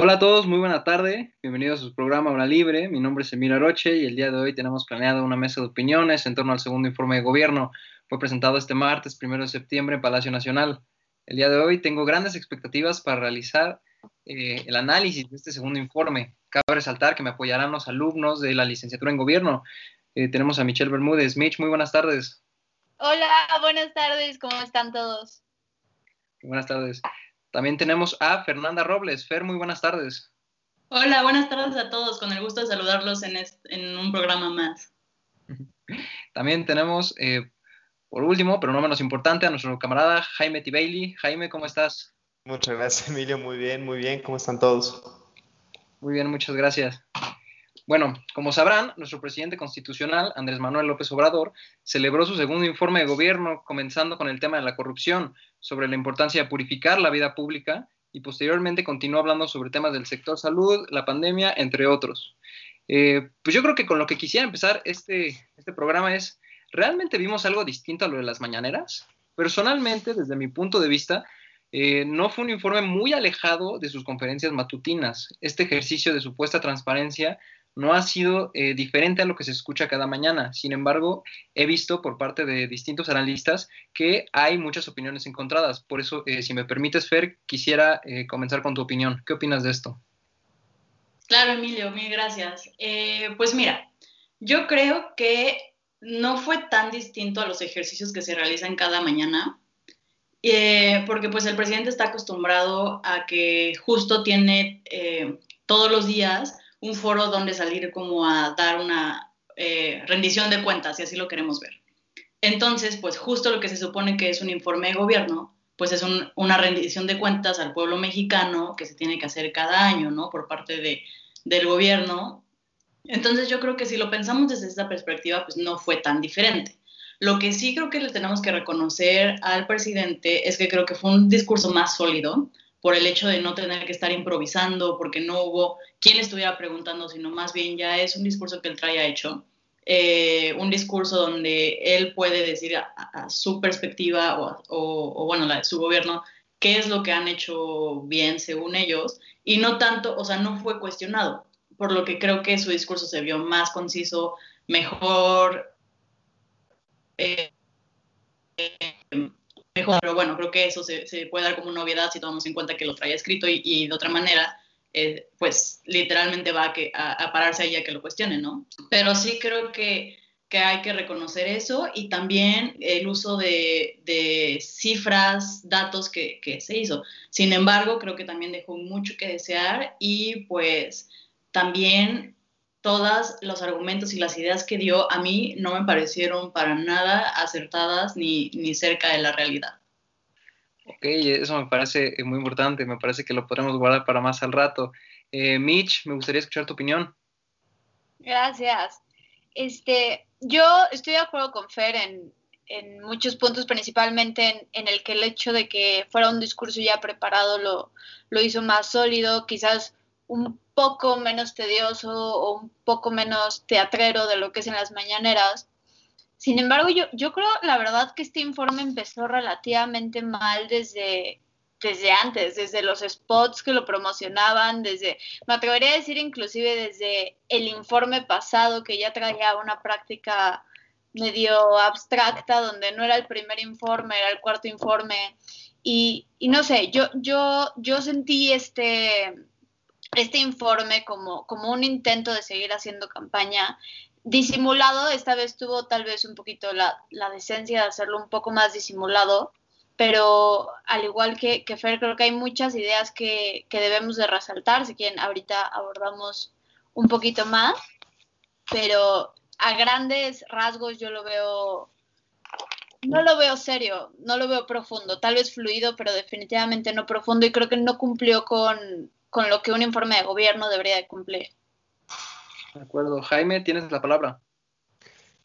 Hola a todos, muy buena tarde. Bienvenidos a su programa Hora Libre. Mi nombre es Emilio Roche y el día de hoy tenemos planeado una mesa de opiniones en torno al segundo informe de gobierno fue presentado este martes, primero de septiembre, en Palacio Nacional. El día de hoy tengo grandes expectativas para realizar eh, el análisis de este segundo informe. Cabe resaltar que me apoyarán los alumnos de la licenciatura en gobierno. Eh, tenemos a Michelle Bermúdez. Mitch, muy buenas tardes. Hola, buenas tardes, ¿cómo están todos? Buenas tardes. También tenemos a Fernanda Robles. Fer, muy buenas tardes. Hola, buenas tardes a todos. Con el gusto de saludarlos en, en un programa más. También tenemos eh, por último, pero no menos importante, a nuestro camarada Jaime T. Bailey. Jaime, ¿cómo estás? Muchas gracias, Emilio. Muy bien, muy bien. ¿Cómo están todos? Muy bien, muchas gracias. Bueno, como sabrán, nuestro presidente constitucional, Andrés Manuel López Obrador, celebró su segundo informe de gobierno, comenzando con el tema de la corrupción, sobre la importancia de purificar la vida pública y posteriormente continuó hablando sobre temas del sector salud, la pandemia, entre otros. Eh, pues yo creo que con lo que quisiera empezar este, este programa es ¿realmente vimos algo distinto a lo de las mañaneras? Personalmente, desde mi punto de vista, eh, no fue un informe muy alejado de sus conferencias matutinas. Este ejercicio de supuesta transparencia no ha sido eh, diferente a lo que se escucha cada mañana. Sin embargo, he visto por parte de distintos analistas que hay muchas opiniones encontradas. Por eso, eh, si me permites, Fer, quisiera comenzar con tu opinión. ¿Qué opinas de esto? Claro, Emilio, mil gracias. pues mira, yo creo que no fue tan distinto a los ejercicios que se realizan cada mañana, eh, porque pues el presidente está acostumbrado a que justo tiene eh, todos los días un foro donde salir como a dar una eh, rendición de cuentas, y así lo queremos ver. Entonces, pues justo lo que se supone que es un informe de gobierno, pues es una rendición de cuentas al pueblo mexicano que se tiene que hacer cada año, ¿no? Por parte de, del gobierno entonces yo creo que si lo pensamos desde esta perspectiva, pues no fue tan diferente. Lo que sí creo que le tenemos que reconocer al presidente es que creo que fue un discurso más sólido por el hecho de no tener que estar improvisando, porque no hubo quien estuviera preguntando, sino más bien ya es un discurso que él trae hecho, eh, un discurso donde él puede decir a, su perspectiva o, bueno, la de su gobierno, qué es lo que han hecho bien según ellos, y no tanto, o sea, no fue cuestionado por lo que creo que su discurso se vio más conciso, mejor, eh, pero bueno, creo que eso se, puede dar como novedad si tomamos en cuenta que lo traía escrito y, de otra manera, eh, pues literalmente va a, que, a, pararse ahí a que lo cuestione, ¿no? Pero sí creo que, hay que reconocer eso y también el uso de, cifras, datos que, que se hizo. Sin embargo, creo que también dejó mucho que desear y pues también todos los argumentos y las ideas que dio a mí no me parecieron para nada acertadas ni, ni cerca de la realidad. Ok, eso me parece muy importante, me parece que lo podremos guardar para más al rato. Eh, Mitch, me gustaría escuchar tu opinión. Gracias. Este, yo estoy de acuerdo con Fer en, en muchos puntos, principalmente en, en, el que el hecho de que fuera un discurso ya preparado lo, lo hizo más sólido, quizás un poco menos tedioso o un poco menos teatrero de lo que es en las mañaneras. Sin embargo, yo, yo creo, la verdad, que este informe empezó relativamente mal desde, desde antes, desde los spots que lo promocionaban, desde, me atrevería a decir inclusive desde el informe pasado que ya traía una práctica medio abstracta, donde no era el primer informe, era el cuarto informe. Y, y no sé, yo, yo, yo sentí este, este informe como, como un intento de seguir haciendo campaña disimulado, esta vez tuvo tal vez un poquito la, decencia de hacerlo un poco más disimulado, pero al igual que, que Fer, creo que hay muchas ideas que, que, debemos de resaltar, si quieren ahorita abordamos un poquito más, pero a grandes rasgos yo lo veo, no lo veo serio, no lo veo profundo, tal vez fluido, pero definitivamente no profundo y creo que no cumplió con, con lo que un informe de gobierno debería de cumplir. De acuerdo. Jaime, tienes la palabra.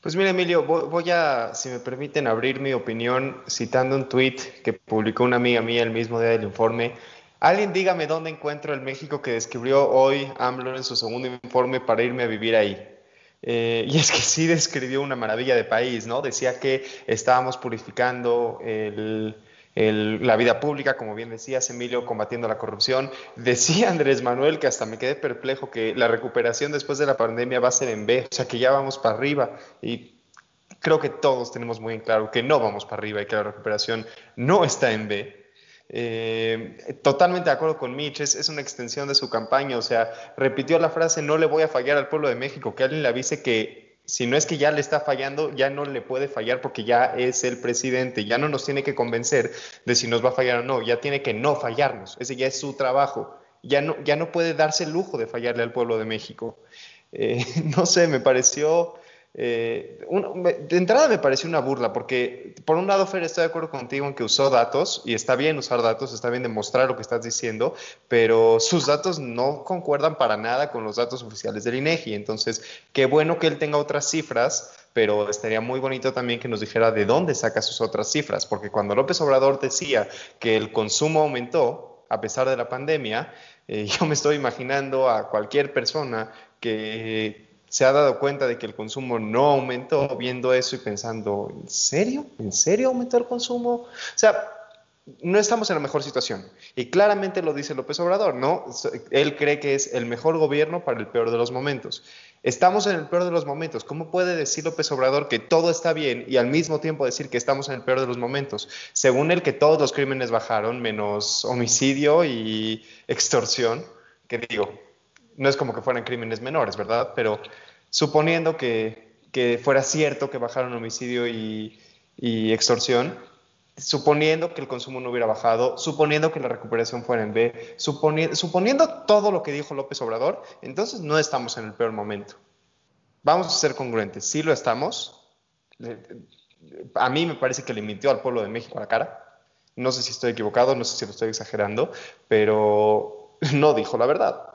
Pues mira, Emilio, voy a, si me permiten, abrir mi opinión citando un tweet que publicó una amiga mía el mismo día del informe. Alguien dígame dónde encuentro el México que describió hoy AMLO en su segundo informe para irme a vivir ahí. Eh, y es que sí describió una maravilla de país, ¿no? Decía que estábamos purificando la vida pública, como bien decías, Emilio, combatiendo la corrupción. Decía Andrés Manuel, que hasta me quedé perplejo, que la recuperación después de la pandemia va a ser en B, o sea, que ya vamos para arriba. Y creo que todos tenemos muy en claro que no vamos para arriba y que la recuperación no está en B. Eh, totalmente de acuerdo con Mitch, es, una extensión de su campaña, o sea, repitió la frase, no le voy a fallar al pueblo de México, que alguien le avise que si no es que ya le está fallando, ya no le puede fallar porque ya es el presidente, ya no nos tiene que convencer de si nos va a fallar o no, ya tiene que no fallarnos, ese ya es su trabajo, ya no, ya no puede darse el lujo de fallarle al pueblo de México. Eh, no sé, me pareció eh, de entrada me pareció una burla, porque por un lado, Fer, estoy de acuerdo contigo en que usó datos, y está bien usar datos, está bien demostrar lo que estás diciendo, pero sus datos no concuerdan para nada con los datos oficiales del INEGI. Entonces, qué bueno que él tenga otras cifras, pero estaría muy bonito también que nos dijera de dónde saca sus otras cifras, porque cuando López Obrador decía que el consumo aumentó a pesar de la pandemia, eh, yo me estoy imaginando a cualquier persona que se ha dado cuenta de que el consumo no aumentó, viendo eso y pensando, ¿en serio? ¿En serio aumentó el consumo? O sea, no estamos en la mejor situación. Y claramente lo dice López Obrador, ¿no? Él cree que es el mejor gobierno para el peor de los momentos. Estamos en el peor de los momentos. ¿Cómo puede decir López Obrador que todo está bien y al mismo tiempo decir que estamos en el peor de los momentos? Según él, que todos los crímenes bajaron, menos homicidio y extorsión, que digo, no es como que fueran crímenes menores, ¿verdad? Pero suponiendo que, fuera cierto que bajaron homicidio y, extorsión, suponiendo que el consumo no hubiera bajado, suponiendo que la recuperación fuera en B, suponiendo todo lo que dijo López Obrador, entonces no estamos en el peor momento. Vamos a ser congruentes, sí lo estamos. A mí me parece que le mintió al pueblo de México a la cara. No sé si estoy equivocado, no sé si lo estoy exagerando, pero no dijo la verdad.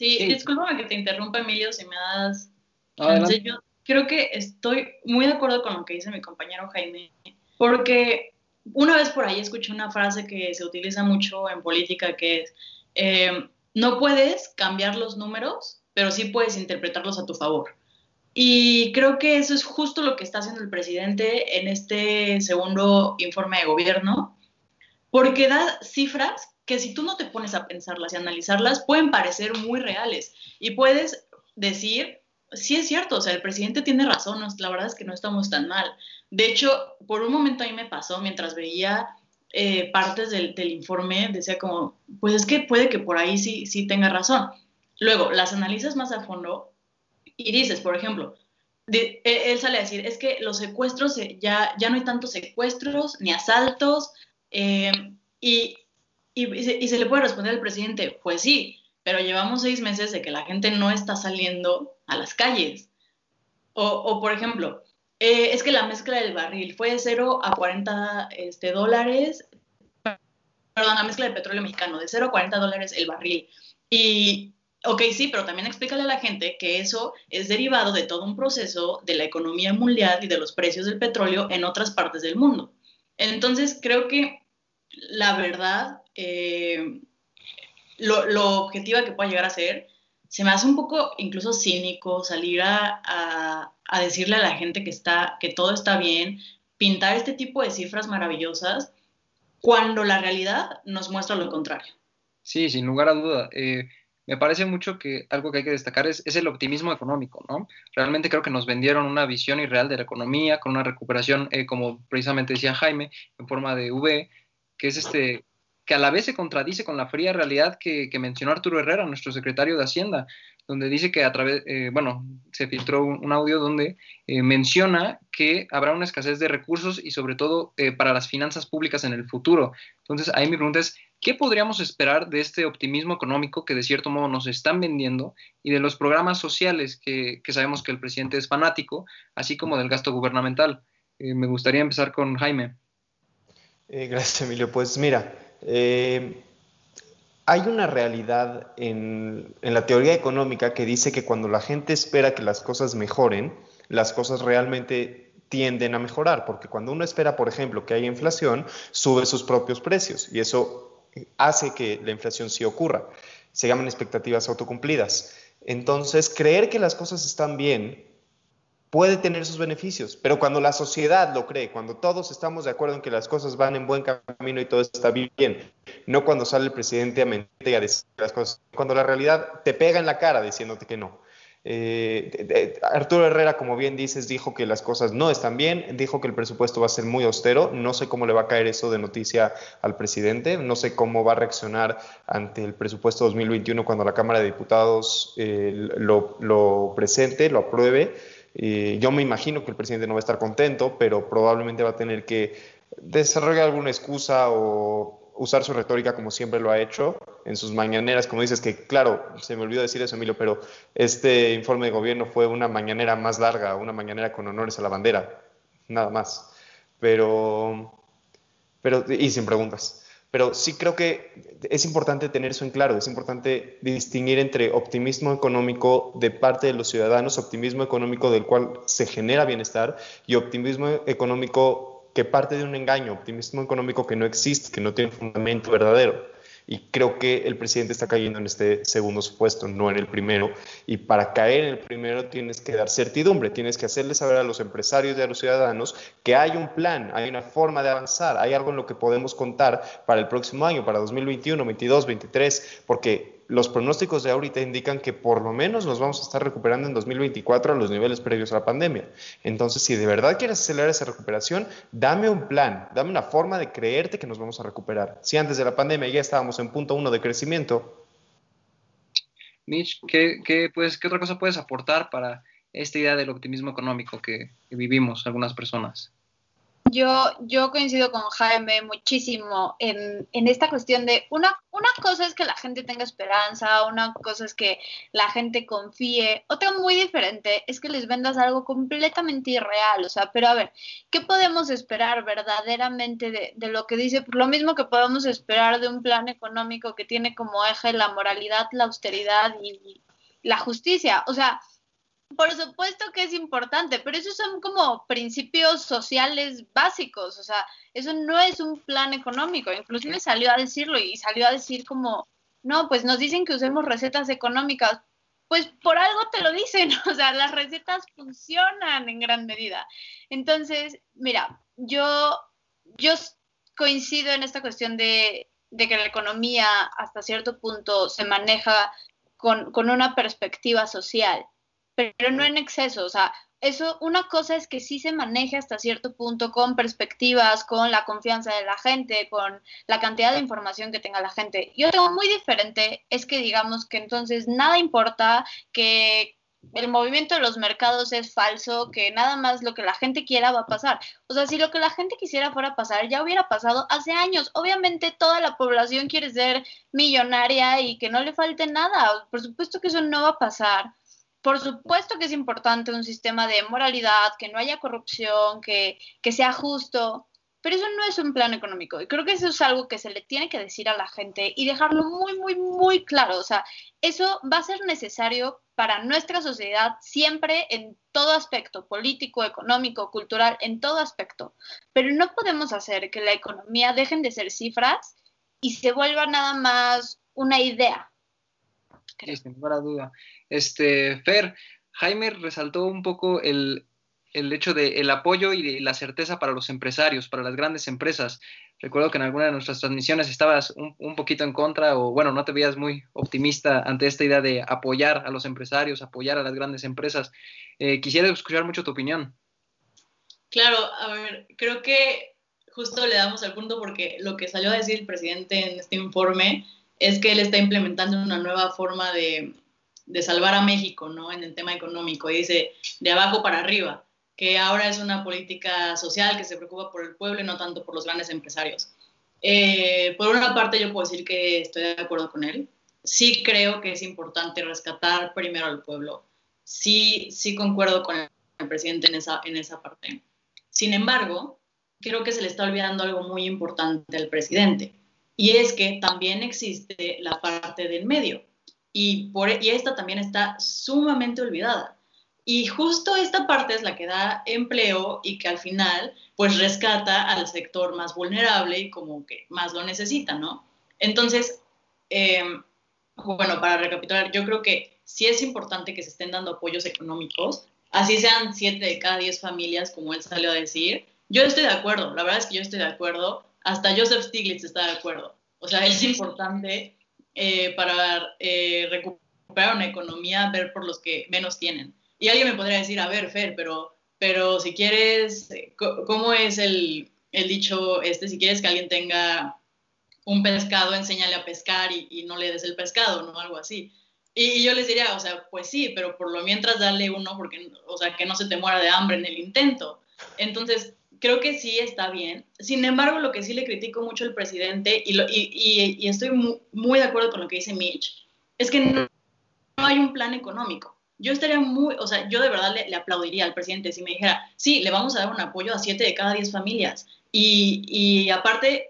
Sí, discúlpame que te interrumpa, Emilio, si me das Yo creo que estoy muy de acuerdo con lo que dice mi compañero Jaime, porque una vez por ahí escuché una frase que se utiliza mucho en política, que es, em, no puedes cambiar los números, pero sí puedes interpretarlos a tu favor. Y creo que eso es justo lo que está haciendo el presidente en este segundo informe de gobierno, porque da cifras que si tú no te pones a pensarlas y analizarlas, pueden parecer muy reales y puedes decir, sí es cierto, o sea, el presidente tiene razón, la verdad es que no estamos tan mal. De hecho, por un momento a mí me pasó mientras veía eh, partes del, informe, decía como, pues es que puede que por ahí sí, sí tenga razón. Luego, las analizas más a fondo y dices, por ejemplo, e, él sale a decir, es que los secuestros, ya, ya no hay tantos secuestros ni asaltos, eh, y y, se, le puede responder al presidente, pues sí, pero llevamos seis meses de que la gente no está saliendo a las calles. O, por ejemplo, eh, es que la mezcla del barril fue de 0 a 40 este, dólares, perdón, la mezcla de petróleo mexicano, de 0 a 40 dólares el barril. Y, ok, sí, pero también explícale a la gente que eso es derivado de todo un proceso de la economía mundial y de los precios del petróleo en otras partes del mundo. Entonces, creo que la verdad eh, lo, objetiva que pueda llegar a ser, se me hace un poco incluso cínico salir a, decirle a la gente que, está, que todo está bien, pintar este tipo de cifras maravillosas, cuando la realidad nos muestra lo contrario. Sí, sin lugar a duda. Eh, me parece mucho que algo que hay que destacar es, el optimismo económico, ¿no? Realmente creo que nos vendieron una visión irreal de la economía con una recuperación, eh, como precisamente decía Jaime, en forma de V, que es este que a la vez se contradice con la fría realidad que, mencionó Arturo Herrera, nuestro secretario de Hacienda, donde dice que a través, eh, bueno, se filtró un, audio donde eh, menciona que habrá una escasez de recursos y sobre todo eh, para las finanzas públicas en el futuro. Entonces, ahí mi pregunta es, ¿qué podríamos esperar de este optimismo económico que de cierto modo nos están vendiendo y de los programas sociales que, que sabemos que el presidente es fanático, así como del gasto gubernamental? me gustaría empezar con Jaime. Gracias, Emilio. Pues mira, eh, hay una realidad en, la teoría económica que dice que cuando la gente espera que las cosas mejoren, las cosas realmente tienden a mejorar, porque cuando uno espera, por ejemplo, que haya inflación, sube sus propios precios y eso hace que la inflación sí ocurra. Se llaman expectativas autocumplidas. Entonces, creer que las cosas están bien puede tener sus beneficios, pero cuando la sociedad lo cree, cuando todos estamos de acuerdo en que las cosas van en buen camino y todo está bien, no cuando sale el presidente a mentir y a decir las cosas, cuando la realidad te pega en la cara diciéndote que no. Eh, Arturo Herrera, como bien dices, dijo que las cosas no están bien, dijo que el presupuesto va a ser muy austero, no sé cómo le va a caer eso de noticia al presidente, no sé cómo va a reaccionar ante el presupuesto 2021 cuando la Cámara de Diputados eh, lo, lo presente, lo apruebe yo me imagino que el presidente no va a estar contento, pero probablemente va a tener que desarrollar alguna excusa o usar su retórica como siempre lo ha hecho en sus mañaneras, como dices que, claro, se me olvidó decir eso, Emilio, pero este informe de gobierno fue una mañanera más larga, una mañanera con honores a la bandera, nada más. Pero, pero y sin preguntas. Pero sí creo que es importante tener eso en claro, es importante distinguir entre optimismo económico de parte de los ciudadanos, optimismo económico del cual se genera bienestar y optimismo económico que parte de un engaño, optimismo económico que no existe, que no tiene fundamento verdadero. Y creo que el presidente está cayendo en este segundo supuesto, no en el primero. Y para caer en el primero tienes que dar certidumbre, tienes que hacerle saber a los empresarios y a los ciudadanos que hay un plan, hay una forma de avanzar, hay algo en lo que podemos contar para el próximo año, para 2021, 22, 23, porque los pronósticos de ahorita indican que por lo menos nos vamos a estar recuperando en 2024 a los niveles previos a la pandemia. Entonces, si de verdad quieres acelerar esa recuperación, dame un plan, dame una forma de creerte que nos vamos a recuperar. Si antes de la pandemia ya estábamos en punto uno de crecimiento. Mitch, ¿qué, qué, ¿qué otra cosa puedes aportar para esta idea del optimismo económico que vivimos algunas personas? Yo, yo coincido con Jaime muchísimo en, en, esta cuestión de una, una cosa es que la gente tenga esperanza, una cosa es que la gente confíe, otra muy diferente es que les vendas algo completamente irreal, o sea, pero a ver, ¿qué podemos esperar verdaderamente de, de lo que dice? Pues lo mismo que podemos esperar de un plan económico que tiene como eje la moralidad, la austeridad y la justicia, o sea, por supuesto que es importante, pero esos son como principios sociales básicos, o sea, eso no es un plan económico, inclusive salió a decirlo y salió a decir como, no, pues nos dicen que usemos recetas económicas, pues por algo te lo dicen, o sea, las recetas funcionan en gran medida. Entonces, mira, yo, yo coincido en esta cuestión de, de que la economía hasta cierto punto se maneja con, con una perspectiva social pero no en exceso, o sea, eso, una cosa es que sí se maneje hasta cierto punto con perspectivas, con la confianza de la gente, con la cantidad de información que tenga la gente. Y otra muy diferente es que digamos que entonces nada importa, que el movimiento de los mercados es falso, que nada más lo que la gente quiera va a pasar. O sea, si lo que la gente quisiera fuera a pasar, ya hubiera pasado hace años. Obviamente toda la población quiere ser millonaria y que no le falte nada. Por supuesto que eso no va a pasar por supuesto que es importante un sistema de moralidad, que no haya corrupción, que, sea justo, pero eso no es un plan económico. Y creo que eso es algo que se le tiene que decir a la gente y dejarlo muy, muy, muy claro. O sea, eso va a ser necesario para nuestra sociedad siempre en todo aspecto, político, económico, cultural, en todo aspecto. Pero no podemos hacer que la economía dejen de ser cifras y se vuelva nada más una idea sin lugar duda. Este, Fer, Jaime resaltó un poco el, hecho del el apoyo y la certeza para los empresarios, para las grandes empresas. Recuerdo que en alguna de nuestras transmisiones estabas un, poquito en contra o, bueno, no te veías muy optimista ante esta idea de apoyar a los empresarios, apoyar a las grandes empresas. Eh, quisiera escuchar mucho tu opinión. Claro, a ver, creo que justo le damos al punto porque lo que salió a decir el presidente en este informe es que él está implementando una nueva forma de, salvar a México, ¿no? En el tema económico. Y dice, de abajo para arriba, que ahora es una política social que se preocupa por el pueblo y no tanto por los grandes empresarios. Eh, por una parte, yo puedo decir que estoy de acuerdo con él. Sí creo que es importante rescatar primero al pueblo. Sí, sí concuerdo con el presidente en esa, en esa parte. Sin embargo, creo que se le está olvidando algo muy importante al presidente y es que también existe la parte del medio. Y, por, y esta también está sumamente olvidada. Y justo esta parte es la que da empleo y que al final pues rescata al sector más vulnerable y como que más lo necesita, ¿no? Entonces, em, bueno, para recapitular, yo creo que sí es importante que se estén dando apoyos económicos, así sean siete de cada diez familias, como él salió a decir. Yo estoy de acuerdo, la verdad es que yo estoy de acuerdo, hasta Joseph Stiglitz está de acuerdo. O sea, es importante eh, para eh, recuperar una economía ver por los que menos tienen. Y alguien me podría decir, a ver, Fer, pero, pero si quieres, ¿cómo es el, el dicho este? Si quieres que alguien tenga un pescado, enséñale a pescar y, y, no le des el pescado, ¿no? Algo así. Y, yo les diría, o sea, pues sí, pero por lo mientras dale uno, porque, o sea, que no se te muera de hambre en el intento. Entonces, creo que sí está bien. Sin embargo, lo que sí le critico mucho al presidente, y, lo, y, y estoy muy, muy, de acuerdo con lo que dice Mitch, es que no, hay un plan económico. Yo estaría muy, o sea, yo de verdad le, aplaudiría al presidente si me dijera, sí, le vamos a dar un apoyo a siete de cada diez familias. Y, aparte,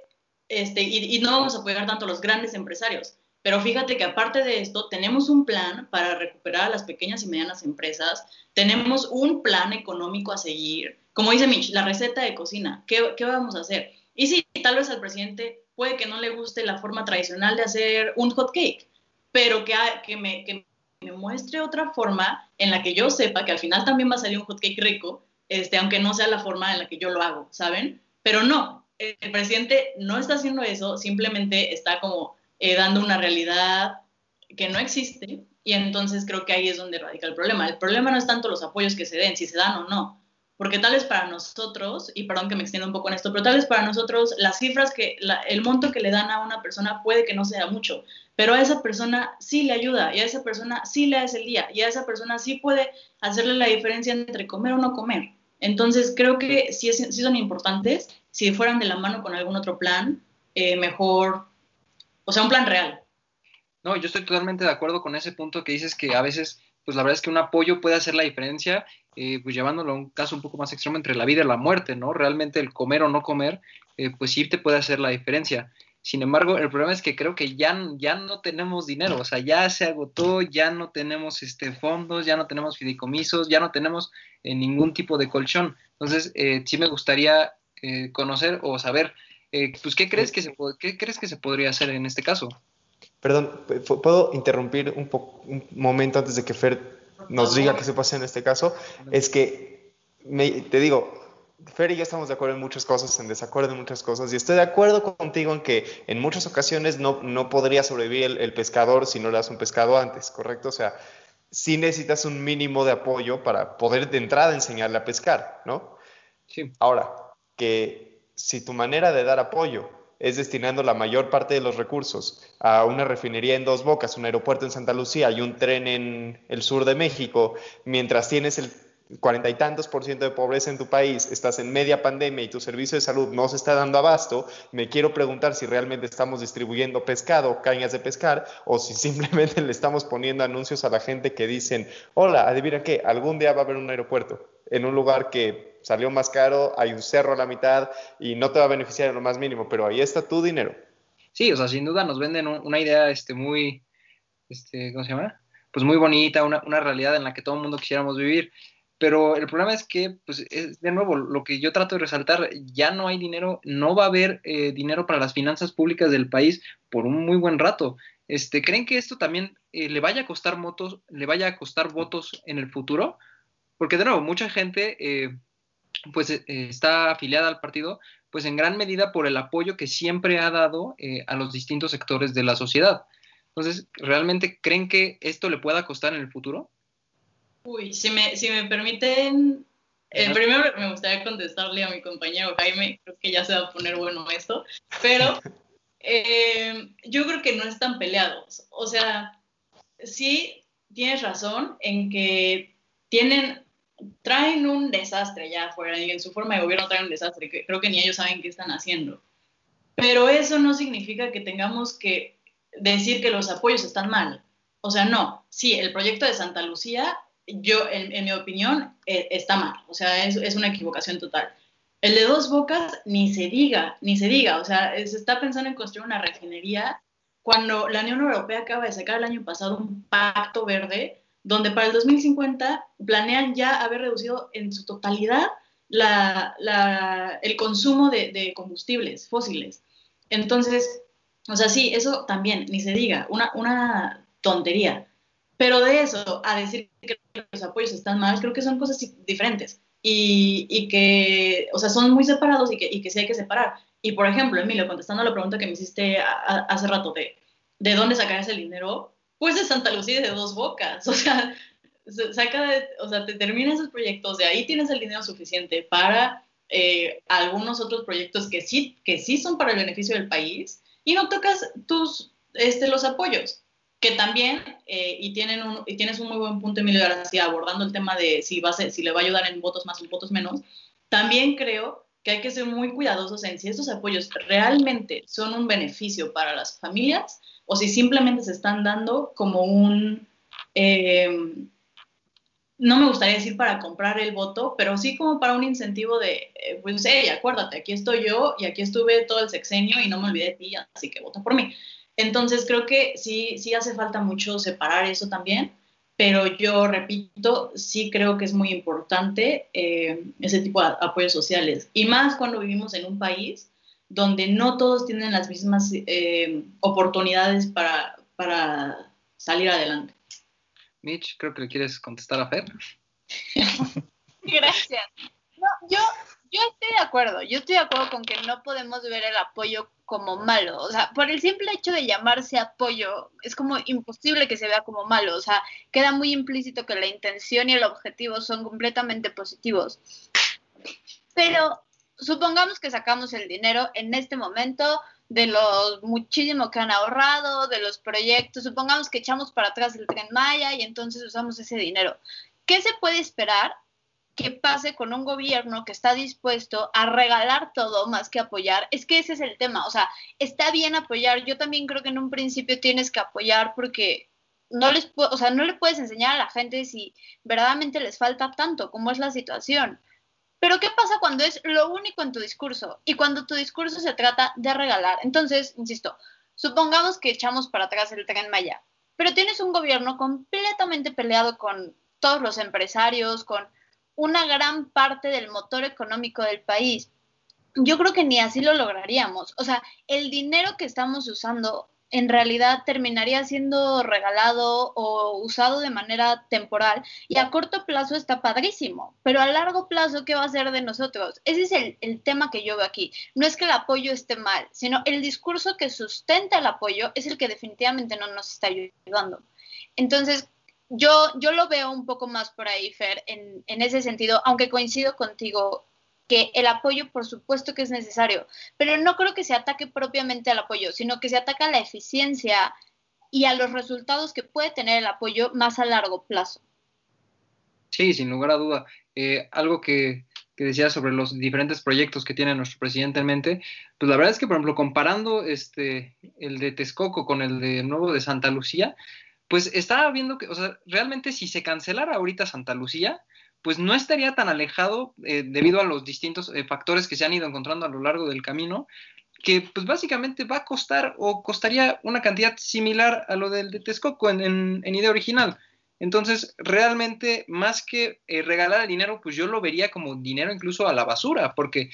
este, y no vamos a apoyar tanto a los grandes empresarios. Pero fíjate que aparte de esto, tenemos un plan para recuperar a las pequeñas y medianas empresas, tenemos un plan económico a seguir. Como dice Mitch, la receta de cocina, ¿qué, qué vamos a hacer? Y sí, tal vez al presidente puede que no le guste la forma tradicional de hacer un hot cake, pero que, que, me, que me muestre otra forma en la que yo sepa que al final también va a salir un hot cake rico, este, aunque no sea la forma en la que yo lo hago, ¿saben? Pero no, el presidente no está haciendo eso, simplemente está como eh, dando una realidad que no existe y entonces creo que ahí es donde radica el problema. El problema no es tanto los apoyos que se den, si se dan o no, porque tal vez para nosotros, y perdón que me extienda un poco en esto, pero tal vez para nosotros las cifras que, el monto que le dan a una persona puede que no sea mucho, pero a esa persona sí le ayuda y a esa persona sí le hace el día y a esa persona sí puede hacerle la diferencia entre comer o no comer. Entonces creo que sí son importantes, si fueran de la mano con algún otro plan, eh, mejor o sea, un plan real. No, yo estoy totalmente de acuerdo con ese punto que dices que a veces, pues la verdad es que un apoyo puede hacer la diferencia, eh, pues llevándolo a un caso un poco más extremo entre la vida y la muerte, ¿no? Realmente el comer o no comer, eh, pues sí te puede hacer la diferencia. Sin embargo, el problema es que creo que ya, ya no tenemos dinero, o sea, ya se agotó, ya no tenemos este, fondos, ya no tenemos fideicomisos, ya no tenemos eh, ningún tipo de colchón. Entonces, eh, sí me gustaría conocer o saber eh, pues, ¿qué crees, que se, ¿qué crees que se podría hacer en este caso? Perdón, ¿puedo interrumpir un, un momento antes de que Fer nos diga qué se pasa en este caso? Es que, me, te digo, Fer y yo estamos de acuerdo en muchas cosas, en desacuerdo en muchas cosas, y estoy de acuerdo contigo en que en muchas ocasiones no, no podría sobrevivir el, el, pescador si no le das un pescado antes, ¿correcto? O sea, sí necesitas un mínimo de apoyo para poder de entrada enseñarle a pescar, ¿no? Sí. Ahora, que si tu manera de dar apoyo es destinando la mayor parte de los recursos a una refinería en dos bocas, un aeropuerto en Santa Lucía y un tren en el sur de México, mientras tienes el cuarenta y tantos por ciento de pobreza en tu país, estás en media pandemia y tu servicio de salud no se está dando abasto, me quiero preguntar si realmente estamos distribuyendo pescado, cañas de pescar, o si simplemente le estamos poniendo anuncios a la gente que dicen, hola, adivina qué, algún día va a haber un aeropuerto en un lugar que salió más caro, hay un cerro a la mitad y no te va a beneficiar en lo más mínimo, pero ahí está tu dinero. Sí, o sea, sin duda nos venden una idea este, muy, este, ¿cómo se llama? Pues muy bonita, una, una realidad en la que todo el mundo quisiéramos vivir. Pero el problema es que, pues, es, de nuevo, lo que yo trato de resaltar, ya no hay dinero, no va a haber eh, dinero para las finanzas públicas del país por un muy buen rato. Este, ¿Creen que esto también eh, le vaya a costar votos, le vaya a costar votos en el futuro? Porque de nuevo, mucha gente eh, pues eh, está afiliada al partido, pues en gran medida por el apoyo que siempre ha dado eh, a los distintos sectores de la sociedad. Entonces, ¿realmente creen que esto le pueda costar en el futuro? Uy, si me, si me permiten, eh, primero me gustaría contestarle a mi compañero Jaime, creo que ya se va a poner bueno esto, pero eh, yo creo que no están peleados. O sea, sí tienes razón en que tienen traen un desastre ya afuera y en su forma de gobierno traen un desastre, creo que ni ellos saben qué están haciendo. Pero eso no significa que tengamos que decir que los apoyos están mal. O sea, no, sí, el proyecto de Santa Lucía, yo, en, en mi opinión, eh, está mal. O sea, es, es, una equivocación total. El de Dos Bocas, ni se diga, ni se diga. O sea, se está pensando en construir una refinería cuando la Unión Europea acaba de sacar el año pasado un pacto verde donde para el 2050 planean ya haber reducido en su totalidad el consumo de, combustibles fósiles. Entonces, o sea, sí, eso también, ni se diga, una, una tontería. Pero de eso a decir que los apoyos están mal, creo que son cosas diferentes y, que, o sea, son muy separados y que, y que sí hay que separar. Y por ejemplo, Emilio, contestando a la pregunta que me hiciste hace rato de, de dónde sacar ese dinero, pues de Santa Lucía de dos bocas. O sea, saca de, o sea, te termina esos proyectos, de ahí tienes el dinero suficiente para eh, algunos otros proyectos que sí, que sí son para el beneficio del país y no tocas tus, este, los apoyos que también, eh, y, tienen un, y tienes un muy buen punto, Emilio García, abordando el tema de si, va a si le va a ayudar en votos más o votos menos, también creo que hay que ser muy cuidadosos en si estos apoyos realmente son un beneficio para las familias o si simplemente se están dando como un, eh, no me gustaría decir para comprar el voto, pero sí como para un incentivo de, eh, pues, hey, acuérdate, aquí estoy yo y aquí estuve todo el sexenio y no me olvidé de ti, así que vota por mí. Entonces creo que sí, sí hace falta mucho separar eso también, pero yo repito, sí creo que es muy importante eh, ese tipo de apoyos sociales, y más cuando vivimos en un país donde no todos tienen las mismas eh, oportunidades para, para salir adelante. Mitch, creo que le quieres contestar a Fer. Gracias. No, yo, yo estoy de acuerdo, yo estoy de acuerdo con que no podemos ver el apoyo como malo, o sea, por el simple hecho de llamarse apoyo, es como imposible que se vea como malo, o sea, queda muy implícito que la intención y el objetivo son completamente positivos. Pero supongamos que sacamos el dinero en este momento de los muchísimo que han ahorrado, de los proyectos, supongamos que echamos para atrás el tren Maya y entonces usamos ese dinero. ¿Qué se puede esperar que pase con un gobierno que está dispuesto a regalar todo más que apoyar, es que ese es el tema, o sea, está bien apoyar, yo también creo que en un principio tienes que apoyar porque no les o sea, no le puedes enseñar a la gente si verdaderamente les falta tanto, como es la situación. Pero ¿qué pasa cuando es lo único en tu discurso y cuando tu discurso se trata de regalar? Entonces, insisto, supongamos que echamos para atrás el tren Maya, pero tienes un gobierno completamente peleado con todos los empresarios, con una gran parte del motor económico del país. Yo creo que ni así lo lograríamos. O sea, el dinero que estamos usando en realidad terminaría siendo regalado o usado de manera temporal y a corto plazo está padrísimo, pero a largo plazo, ¿qué va a ser de nosotros? Ese es el, el, tema que yo veo aquí. No es que el apoyo esté mal, sino el discurso que sustenta el apoyo es el que definitivamente no nos está ayudando. Entonces, yo, yo lo veo un poco más por ahí, Fer, en, en ese sentido, aunque coincido contigo que el apoyo por supuesto que es necesario, pero no creo que se ataque propiamente al apoyo, sino que se ataca a la eficiencia y a los resultados que puede tener el apoyo más a largo plazo. Sí, sin lugar a duda. Eh, algo que, que decía sobre los diferentes proyectos que tiene nuestro presidente en mente, pues la verdad es que, por ejemplo, comparando este, el de Texcoco con el de nuevo de Santa Lucía, pues estaba viendo que, o sea, realmente si se cancelara ahorita Santa Lucía, pues no estaría tan alejado eh, debido a los distintos eh, factores que se han ido encontrando a lo largo del camino, que pues básicamente va a costar o costaría una cantidad similar a lo del de Texcoco en, idea original. Entonces, realmente, más que eh, regalar el dinero, pues yo lo vería como dinero incluso a la basura, porque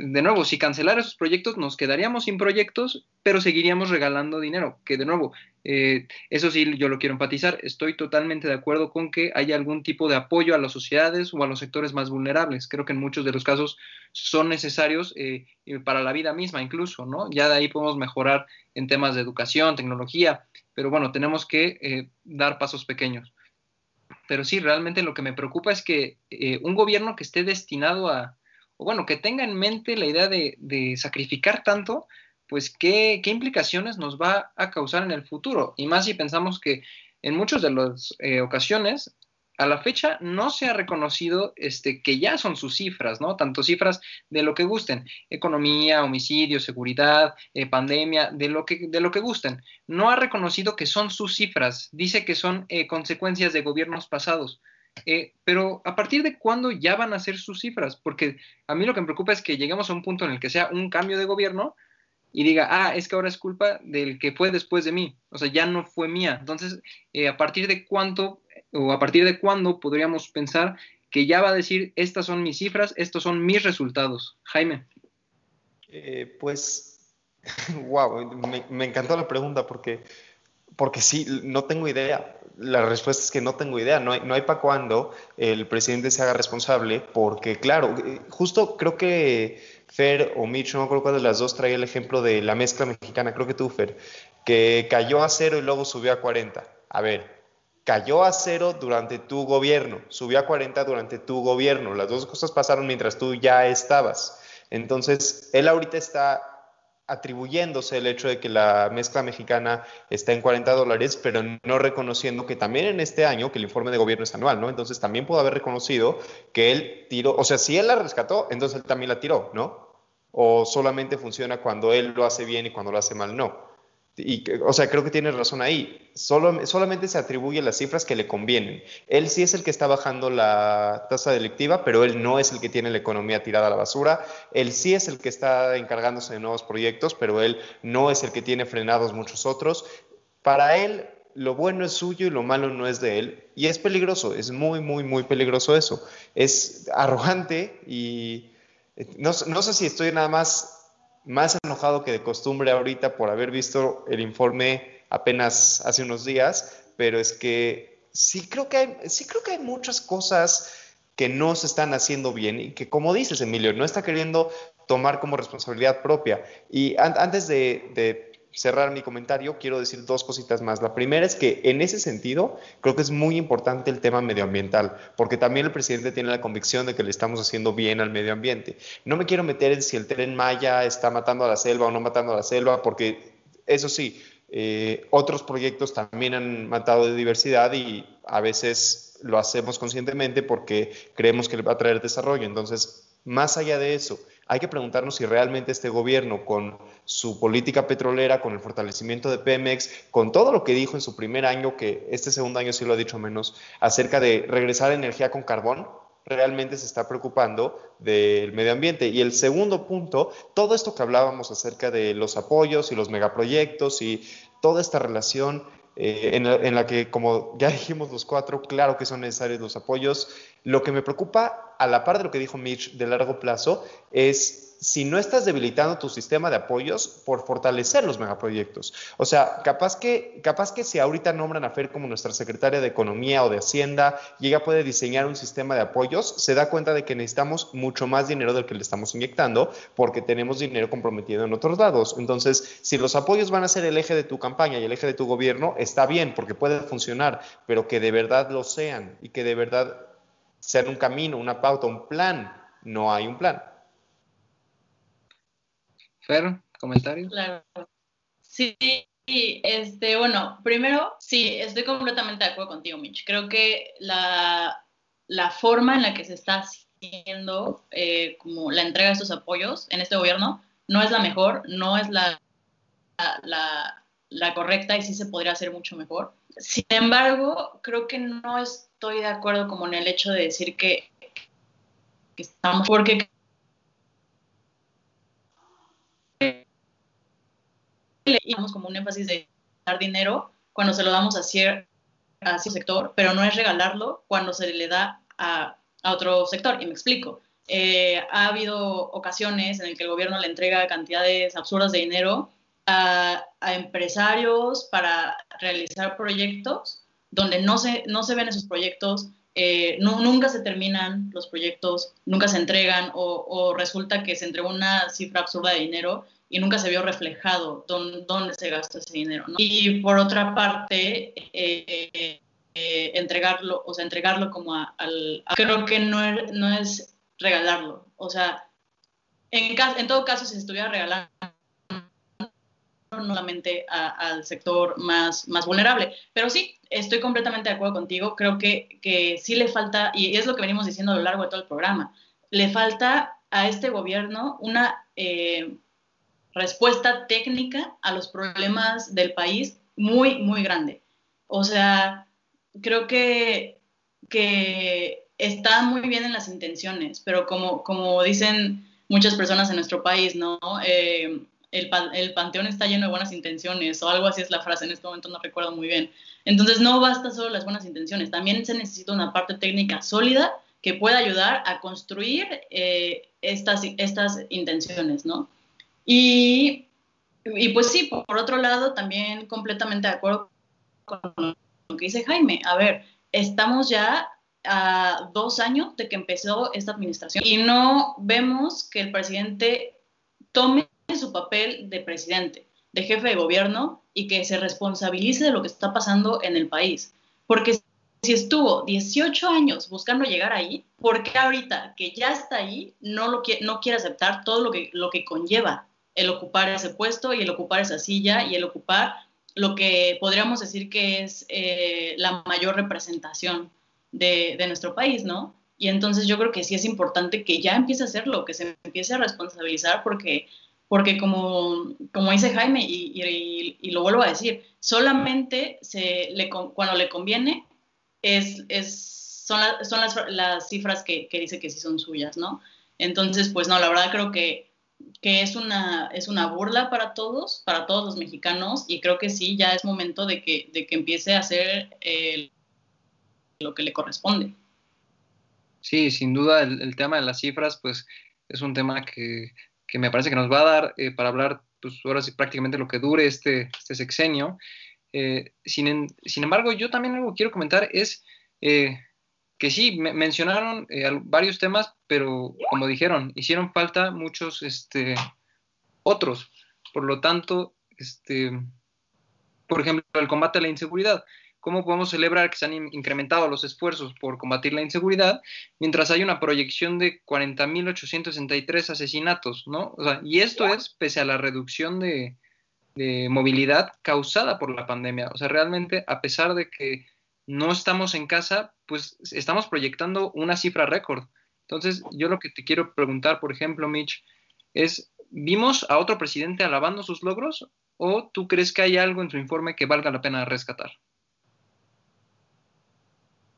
de nuevo, si cancelara esos proyectos, nos quedaríamos sin proyectos, pero seguiríamos regalando dinero. Que de nuevo, eh, eso sí, yo lo quiero enfatizar, estoy totalmente de acuerdo con que haya algún tipo de apoyo a las sociedades o a los sectores más vulnerables. Creo que en muchos de los casos son necesarios eh, para la vida misma incluso, ¿no? Ya de ahí podemos mejorar en temas de educación, tecnología, pero bueno, tenemos que eh, dar pasos pequeños. Pero sí, realmente lo que me preocupa es que un gobierno que esté destinado a o bueno, que tenga en mente la idea de, sacrificar tanto, pues ¿qué, implicaciones nos va a causar en el futuro. Y más si pensamos que en muchas de las eh, ocasiones, a la fecha no se ha reconocido este, que ya son sus cifras, ¿no? Tanto cifras de lo que gusten, economía, homicidio, seguridad, eh, pandemia, de lo, que, de lo que gusten. No ha reconocido que son sus cifras, dice que son eh, consecuencias de gobiernos pasados. Eh, pero a partir de cuándo ya van a ser sus cifras, porque a mí lo que me preocupa es que lleguemos a un punto en el que sea un cambio de gobierno y diga, ah, es que ahora es culpa del que fue después de mí, o sea, ya no fue mía. Entonces, eh, a partir de cuánto o a partir de cuándo podríamos pensar que ya va a decir, estas son mis cifras, estos son mis resultados? Jaime. Eh, pues, wow, me, encantó la pregunta porque, porque sí, no tengo idea. La respuesta es que no tengo idea. No hay, no hay para cuándo el presidente se haga responsable porque, claro, eh, justo creo que Fer o Mitch, no me acuerdo cuál de las dos, traía el ejemplo de la mezcla mexicana, creo que tú, Fer, que cayó a cero y luego subió a 40. A ver, cayó a cero durante tu gobierno, subió a 40 durante tu gobierno. Las dos cosas pasaron mientras tú ya estabas. Entonces, él ahorita está atribuyéndose el hecho de que la mezcla mexicana está en 40 dólares, pero no reconociendo que también en este año, que el informe de gobierno es anual, ¿no? Entonces también pudo haber reconocido que él tiró, o sea, si él la rescató, entonces él también la tiró, ¿no? O solamente funciona cuando él lo hace bien y cuando lo hace mal, no. Y, o sea, creo que tiene razón ahí. Solo, solamente se atribuye las cifras que le convienen. Él sí es el que está bajando la tasa delictiva, pero él no es el que tiene la economía tirada a la basura. Él sí es el que está encargándose de nuevos proyectos, pero él no es el que tiene frenados muchos otros. Para él, lo bueno es suyo y lo malo no es de él. Y es peligroso, es muy, muy, muy peligroso eso. Es arrogante y no, no sé si estoy nada más más enojado que de costumbre ahorita por haber visto el informe apenas hace unos días, pero es que sí creo que hay, sí creo que hay muchas cosas que no se están haciendo bien y que, como dices, Emilio, no está queriendo tomar como responsabilidad propia. Y antes de cerrar mi comentario, quiero decir dos cositas más. La primera es que en ese sentido creo que es muy importante el tema medioambiental, porque también el presidente tiene la convicción de que le estamos haciendo bien al medio ambiente. No me quiero meter en si el tren Maya está matando a la selva o no matando a la selva, porque eso sí, eh, otros proyectos también han matado de diversidad y a veces lo hacemos conscientemente porque creemos que va a traer desarrollo. Entonces, más allá de eso, hay que preguntarnos si realmente este gobierno, con su política petrolera, con el fortalecimiento de Pemex, con todo lo que dijo en su primer año, que este segundo año sí lo ha dicho menos, acerca de regresar a energía con carbón, realmente se está preocupando del medio ambiente. Y el segundo punto, todo esto que hablábamos acerca de los apoyos y los megaproyectos y toda esta relación eh, en, la, en, la, que, como ya dijimos los cuatro, claro que son necesarios los apoyos. Lo que me preocupa, a la par de lo que dijo Mitch de largo plazo, es si no estás debilitando tu sistema de apoyos por fortalecer los megaproyectos. O sea, capaz que, capaz que si ahorita nombran a Fer como nuestra secretaria de Economía o de Hacienda y ella puede diseñar un sistema de apoyos, se da cuenta de que necesitamos mucho más dinero del que le estamos inyectando porque tenemos dinero comprometido en otros lados. Entonces, si los apoyos van a ser el eje de tu campaña y el eje de tu gobierno, está bien porque puede funcionar, pero que de verdad lo sean y que de verdad sean un camino, una pauta, un plan. No hay un plan. Fer, comentario. Claro. Sí, este, bueno, primero, sí, estoy completamente de acuerdo contigo, Mitch. Creo que la, forma en la que se está haciendo eh, como la entrega de estos apoyos en este gobierno no es la mejor, no es la, la, correcta y sí se podría hacer mucho mejor. Sin embargo, creo que no estoy de acuerdo como en el hecho de decir que, que estamos, porque le damos como un énfasis de dar dinero cuando se lo damos a, cierto sector, pero no es regalarlo cuando se le da a, otro sector. Y me explico. Eh, ha habido ocasiones en las que el gobierno le entrega cantidades absurdas de dinero a, empresarios para realizar proyectos donde no se, no se ven esos proyectos, eh, nunca se terminan los proyectos, nunca se entregan o, resulta que se entregó una cifra absurda de dinero y nunca se vio reflejado dónde, se gastó ese dinero. Y por otra parte, eh, eh, entregarlo, o sea, entregarlo como al... creo que no es, no es regalarlo, o sea, en, en todo caso, si se estuviera regalando no solamente al sector más, más vulnerable. Pero sí, estoy completamente de acuerdo contigo. Creo que, que sí le falta, y es lo que venimos diciendo a lo largo de todo el programa, le falta a este gobierno una eh, respuesta técnica a los problemas del país muy, muy grande. O sea, creo que, que está muy bien en las intenciones, pero como, como dicen muchas personas en nuestro país, ¿no? Eh, el, el, panteón está lleno de buenas intenciones o algo así es la frase, en este momento no recuerdo muy bien. Entonces no basta solo las buenas intenciones, también se necesita una parte técnica sólida que pueda ayudar a construir eh, estas, estas intenciones, ¿no? Y, y, pues sí, por otro lado, también completamente de acuerdo con lo que dice Jaime. A ver, estamos ya a dos años de que empezó esta administración y no vemos que el presidente tome su papel de presidente, de jefe de gobierno y que se responsabilice de lo que está pasando en el país. Porque si estuvo 18 años buscando llegar ahí, ¿por qué ahorita que ya está ahí no, lo quiere, no quiere aceptar todo lo que, lo que conlleva el ocupar ese puesto y el ocupar esa silla y el ocupar lo que podríamos decir que es eh, la mayor representación de, de, nuestro país, ¿no? Y entonces yo creo que sí es importante que ya empiece a hacerlo, que se empiece a responsabilizar porque porque como, como dice Jaime, y, y, lo vuelvo a decir, solamente se le, cuando le conviene es, es, son, son las, las, cifras que, que, dice que sí son suyas, ¿no? Entonces, pues no, la verdad creo que, que es, una, es una burla para todos, para todos los mexicanos, y creo que sí, ya es momento de que, de que empiece a hacer eh, lo que le corresponde. Sí, sin duda el, el tema de las cifras, pues es un tema que que me parece que nos va a dar eh, para hablar, pues ahora prácticamente lo que dure este, este sexenio. Eh, sin, sin, embargo, yo también algo que quiero comentar es eh, que sí, me, mencionaron varios temas, pero como dijeron, hicieron falta muchos este, otros. Por lo tanto, este, por ejemplo, el combate a la inseguridad. ¿Cómo podemos celebrar que se han incrementado los esfuerzos por combatir la inseguridad mientras hay una proyección de 40.863 asesinatos, ¿no? y esto es pese a la reducción de, movilidad causada por la pandemia. O sea, realmente, a pesar de que no estamos en casa, pues estamos proyectando una cifra récord. Entonces, yo lo que te quiero preguntar, por ejemplo, Mitch, es, ¿vimos a otro presidente alabando sus logros o tú crees que hay algo en su informe que valga la pena rescatar?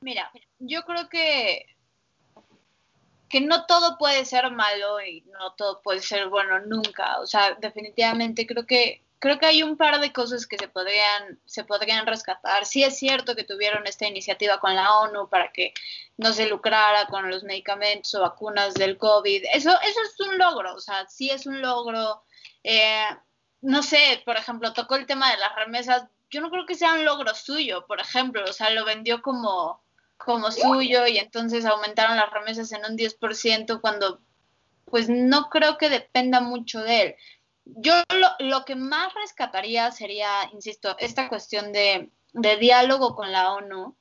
Mira, yo creo que que no todo puede ser malo y no todo puede ser bueno nunca. O sea, definitivamente creo que creo que hay un par de cosas que se podrían se podrían rescatar. Sí es cierto que tuvieron esta iniciativa con la ONU para que no se lucrara con los medicamentos o vacunas del COVID. Eso eso es un logro. O sea, sí es un logro. Eh, no sé, por ejemplo, tocó el tema de las remesas. Yo no creo que sea un logro suyo, por ejemplo. O sea, lo vendió como como suyo y entonces aumentaron las remesas en un 10% cuando pues no creo que dependa mucho de él. Yo lo, lo que más rescataría sería, insisto, esta cuestión de, de diálogo con la ONU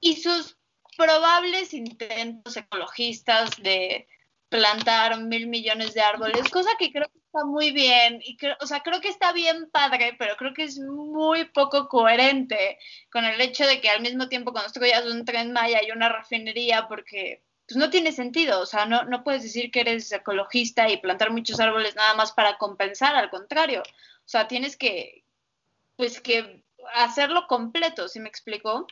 y sus probables intentos ecologistas de plantar mil millones de árboles, cosa que creo que está muy bien, y o sea, creo que está bien padre, pero creo que es muy poco coherente con el hecho de que al mismo tiempo construyas un tren Maya y una refinería, porque pues no tiene sentido, o sea, no, no puedes decir que eres ecologista y plantar muchos árboles nada más para compensar, al contrario, o sea, tienes que, pues que hacerlo completo, ¿sí me explico?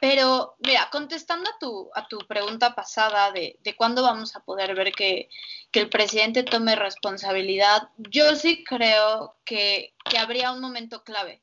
Pero, mira, contestando a tu, a tu pregunta pasada de, de cuándo vamos a poder ver que, que, el presidente tome responsabilidad, yo sí creo que, que habría un momento clave.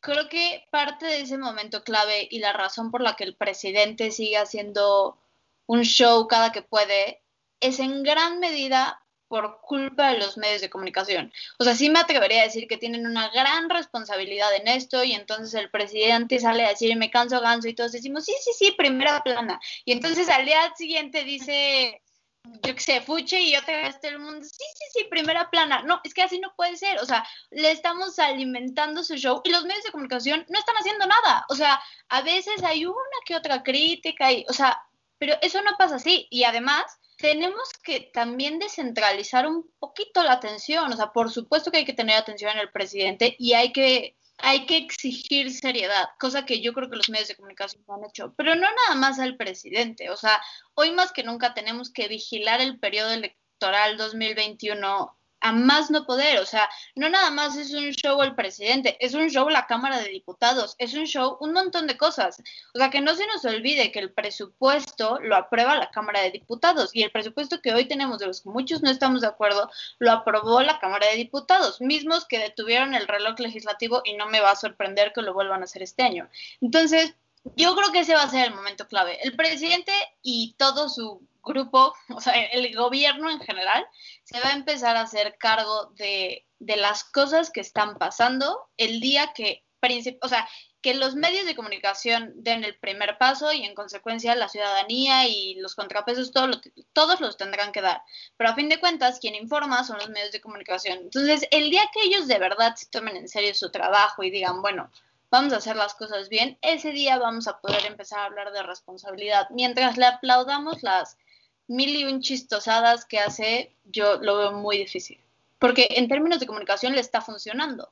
Creo que parte de ese momento clave y la razón por la que el presidente sigue haciendo un show cada que puede es en gran medida por culpa de los medios de comunicación. O sea, sí me atrevería a decir que tienen una gran responsabilidad en esto y entonces el presidente sale a decir me canso ganso y todos decimos sí, sí, sí, primera plana. Y entonces al día siguiente dice, yo qué sé, fuche y otra vez todo el mundo, sí, sí, sí, primera plana. No, es que así no puede ser. O sea, le estamos alimentando su show y los medios de comunicación no están haciendo nada. O sea, a veces hay una que otra crítica y, o sea, pero eso no pasa así. Y además tenemos que también descentralizar un poquito la atención. O sea, por supuesto que hay que tener atención en el presidente y hay que, hay que exigir seriedad, cosa que yo creo que los medios de comunicación han hecho, pero no nada más al presidente. O sea, hoy más que nunca tenemos que vigilar el periodo electoral 2021 a más no poder, o sea, no nada más es un show el presidente, es un show la Cámara de Diputados, es un show un montón de cosas. O sea, que no se nos olvide que el presupuesto lo aprueba la Cámara de Diputados y el presupuesto que hoy tenemos, de los que muchos no estamos de acuerdo, lo aprobó la Cámara de Diputados, mismos que detuvieron el reloj legislativo y no me va a sorprender que lo vuelvan a hacer este año. Entonces, yo creo que ese va a ser el momento clave. El presidente y todo su grupo, o sea, el gobierno en general, se va a empezar a hacer cargo de, de las cosas que están pasando el día que, o sea, que los medios de comunicación den el primer paso y en consecuencia la ciudadanía y los contrapesos, todo todos los tendrán que dar. Pero a fin de cuentas, quien informa son los medios de comunicación. Entonces, el día que ellos de verdad se tomen en serio su trabajo y digan, bueno, vamos a hacer las cosas bien, ese día vamos a poder empezar a hablar de responsabilidad. Mientras le aplaudamos las mil y un chistosadas que hace, yo lo veo muy difícil. Porque en términos de comunicación le está funcionando.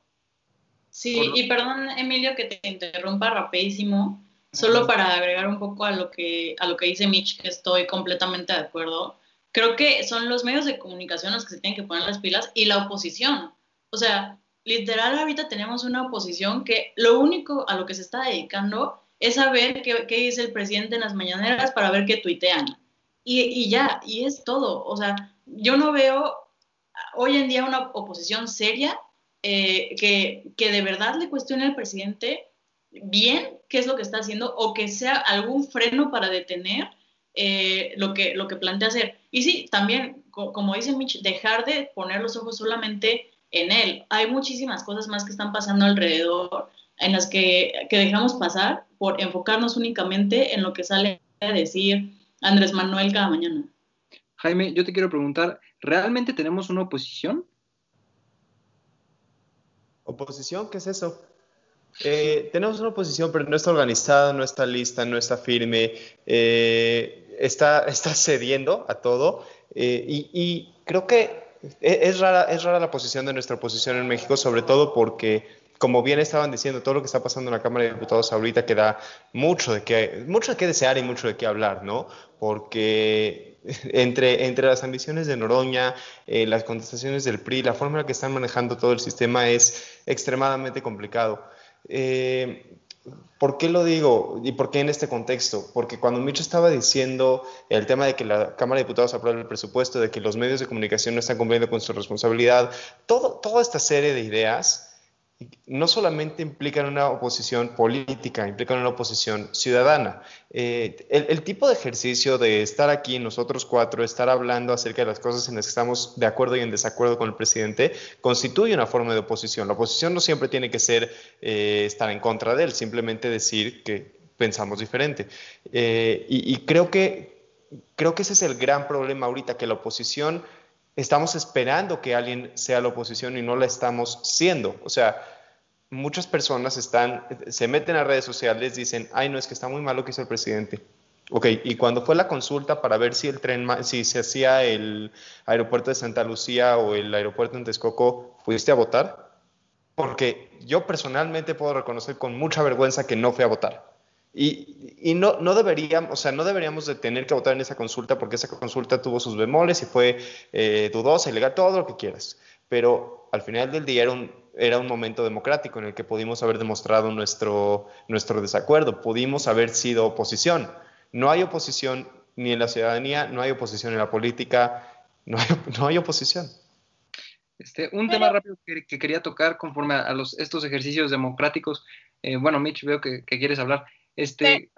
Sí, y perdón, Emilio, que te interrumpa rapidísimo, solo para agregar un poco a lo que, a lo que dice Mitch, que estoy completamente de acuerdo. Creo que son los medios de comunicación los que se tienen que poner las pilas y la oposición. O sea, literal ahorita tenemos una oposición que lo único a lo que se está dedicando es saber qué, qué dice el presidente en las mañaneras para ver qué tuitean. Y, y, ya, y es todo. O sea, yo no veo hoy en día una oposición seria eh, que, que, de verdad le cuestione al presidente bien qué es lo que está haciendo o que sea algún freno para detener eh, lo, que, lo que plantea hacer. Y sí, también, como dice Mitch, dejar de poner los ojos solamente en él. Hay muchísimas cosas más que están pasando alrededor en las que, que dejamos pasar por enfocarnos únicamente en lo que sale a decir Andrés Manuel cada mañana. Jaime, yo te quiero preguntar, ¿realmente tenemos una oposición? ¿Oposición? ¿Qué es eso? Eh, tenemos una oposición, pero no está organizada, no está lista, no está firme, eh, está, está cediendo a todo. Eh, y, y, creo que e, es rara, es rara la posición de nuestra oposición en México, sobre todo porque, como bien estaban diciendo, todo lo que está pasando en la Cámara de Diputados ahorita queda mucho de qué, mucho de qué desear y mucho de qué hablar, ¿no? Porque entre, entre las ambiciones de Noroña, eh, las contestaciones del PRI, la forma en la que están manejando todo el sistema es extremadamente complicado. Eh, ¿Por qué lo digo y por qué en este contexto? Porque cuando Micho estaba diciendo el tema de que la Cámara de Diputados aprueba el presupuesto, de que los medios de comunicación no están cumpliendo con su responsabilidad, todo, toda esta serie de ideas no solamente implican una oposición política, implican una oposición ciudadana. Eh, el, tipo de ejercicio de estar aquí nosotros cuatro, estar hablando acerca de las cosas en las que estamos de acuerdo y en desacuerdo con el presidente, constituye una forma de oposición. La oposición no siempre tiene que ser eh, estar en contra de él, simplemente decir que pensamos diferente. Eh, y, y creo que creo que ese es el gran problema ahorita, que la oposición estamos esperando que alguien sea la oposición y no la estamos siendo. O sea, muchas personas están, se meten a redes sociales, dicen, ay, no, es que está muy mal lo que hizo el presidente. Ok, y cuando fue la consulta para ver si el tren, si se hacía el aeropuerto de Santa Lucía o el aeropuerto en Texcoco, ¿fuiste a votar? Porque yo personalmente puedo reconocer con mucha vergüenza que no fui a votar. Y, y, no, no, deberíamos, o sea, no deberíamos de tener que votar en esa consulta porque esa consulta tuvo sus bemoles y fue eh, dudosa, ilegal, todo lo que quieras. Pero al final del día era un, era un momento democrático en el que pudimos haber demostrado nuestro, nuestro desacuerdo, pudimos haber sido oposición. No hay oposición ni en la ciudadanía, no hay oposición en la política, no hay, no hay oposición. Este, un tema rápido que, quería tocar conforme a, los, estos ejercicios democráticos. Eh, bueno, Mitch, veo que, que quieres hablar. Este,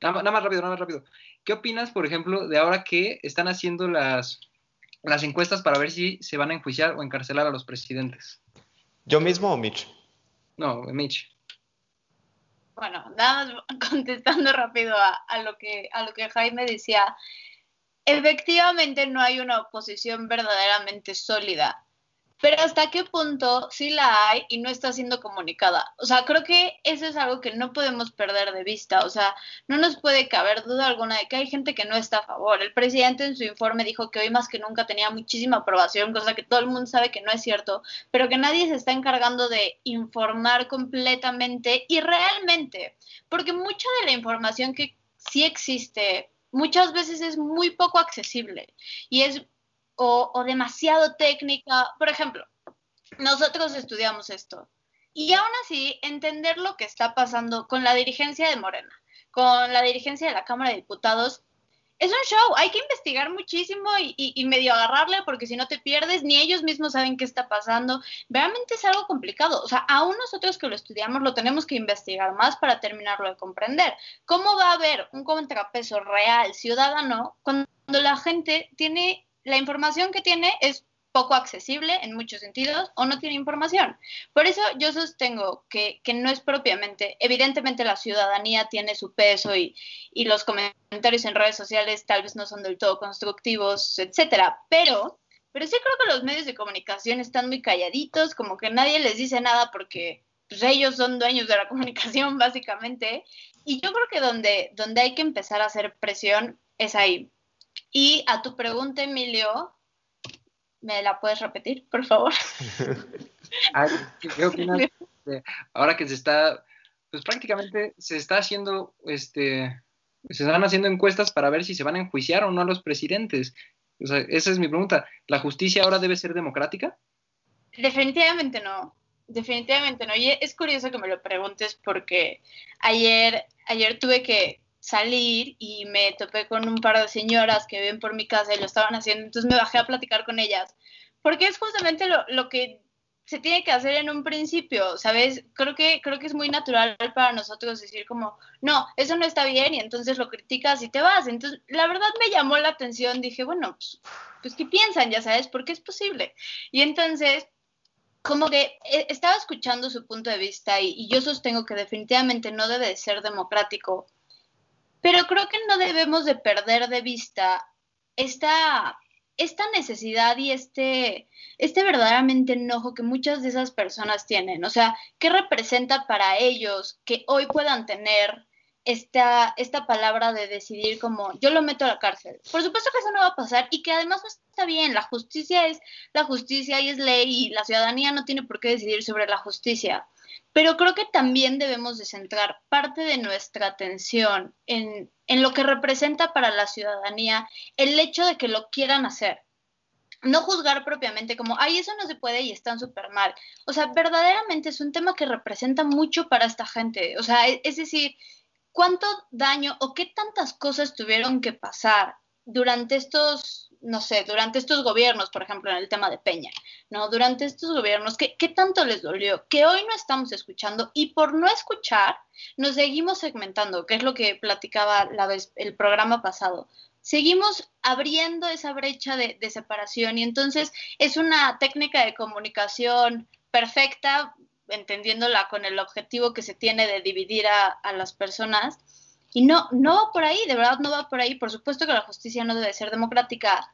nada, más rápido, nada más rápido. ¿Qué opinas, por ejemplo, de ahora que están haciendo las, las encuestas para ver si se van a enjuiciar o encarcelar a los presidentes? ¿Yo mismo o Mitch? No, Mitch. Bueno, nada más contestando rápido a, lo que, a lo que Jaime decía. Efectivamente no hay una oposición verdaderamente sólida pero hasta qué punto sí la hay y no está siendo comunicada. O sea, creo que eso es algo que no podemos perder de vista. O sea, no nos puede caber duda alguna de que hay gente que no está a favor. El presidente en su informe dijo que hoy más que nunca tenía muchísima aprobación, cosa que todo el mundo sabe que no es cierto, pero que nadie se está encargando de informar completamente y realmente, porque mucha de la información que sí existe muchas veces es muy poco accesible y es o, demasiado técnica. Por ejemplo, nosotros estudiamos esto y aún así entender lo que está pasando con la dirigencia de Morena, con la dirigencia de la Cámara de Diputados, es un show, hay que investigar muchísimo y, medio agarrarle porque si no te pierdes, ni ellos mismos saben qué está pasando. Realmente es algo complicado. O sea, aún nosotros que lo estudiamos lo tenemos que investigar más para terminarlo de comprender. ¿Cómo va a haber un contrapeso real, ciudadano, cuando la gente tiene, la información que tiene es poco accesible en muchos sentidos o no tiene información. Por eso yo sostengo que, no es propiamente, evidentemente la ciudadanía tiene su peso y, y, los comentarios en redes sociales tal vez no son del todo constructivos, etcétera, pero, pero sí creo que los medios de comunicación están muy calladitos, como que nadie les dice nada porque pues, ellos son dueños de la comunicación básicamente. Y yo creo que donde, donde hay que empezar a hacer presión es ahí. Y a tu pregunta, Emilio, ¿Me la puedes repetir, por favor? ¿Qué opinas? Ahora que se está, pues prácticamente se está haciendo, este, se están haciendo encuestas para ver si se van a enjuiciar o no a los presidentes. O sea, esa es mi pregunta. ¿La justicia ahora debe ser democrática? Definitivamente no. Definitivamente no. Y es curioso que me lo preguntes porque ayer, ayer tuve que, salir y me topé con un par de señoras que viven por mi casa y lo estaban haciendo, entonces me bajé a platicar con ellas, porque es justamente lo, lo que se tiene que hacer en un principio, ¿sabes? Creo que, creo que es muy natural para nosotros decir como, no, eso no está bien y entonces lo criticas y te vas. Entonces, la verdad me llamó la atención, dije, bueno, pues, pues ¿qué piensan? Ya sabes, porque es posible. Y entonces, como que eh, estaba escuchando su punto de vista y, y yo sostengo que definitivamente no debe de ser democrático pero creo que no debemos de perder de vista esta, esta necesidad y este, este verdaderamente enojo que muchas de esas personas tienen. O sea, ¿qué representa para ellos que hoy puedan tener esta, esta palabra de decidir como yo lo meto a la cárcel? Por supuesto que eso no va a pasar y que además no está bien. La justicia es la justicia y es ley y la ciudadanía no tiene por qué decidir sobre la justicia pero creo que también debemos de centrar parte de nuestra atención en, lo que representa para la ciudadanía el hecho de que lo quieran hacer. No juzgar propiamente como, ay, eso no se puede y están súper mal. O sea, verdaderamente es un tema que representa mucho para esta gente. O sea, e, es decir, cuánto daño o qué tantas cosas tuvieron que pasar durante estos no sé, durante estos gobiernos, por ejemplo, en el tema de Peña, ¿no? Durante estos gobiernos, ¿qué, ¿qué, tanto les dolió? Que hoy no estamos escuchando y por no escuchar, nos seguimos segmentando, que es lo que platicaba la vez, el programa pasado. Seguimos abriendo esa brecha de, separación y entonces es una técnica de comunicación perfecta, entendiéndola con el objetivo que se tiene de dividir a, a las personas, y no, no va por ahí, de verdad no va por ahí. Por supuesto que la justicia no debe ser democrática,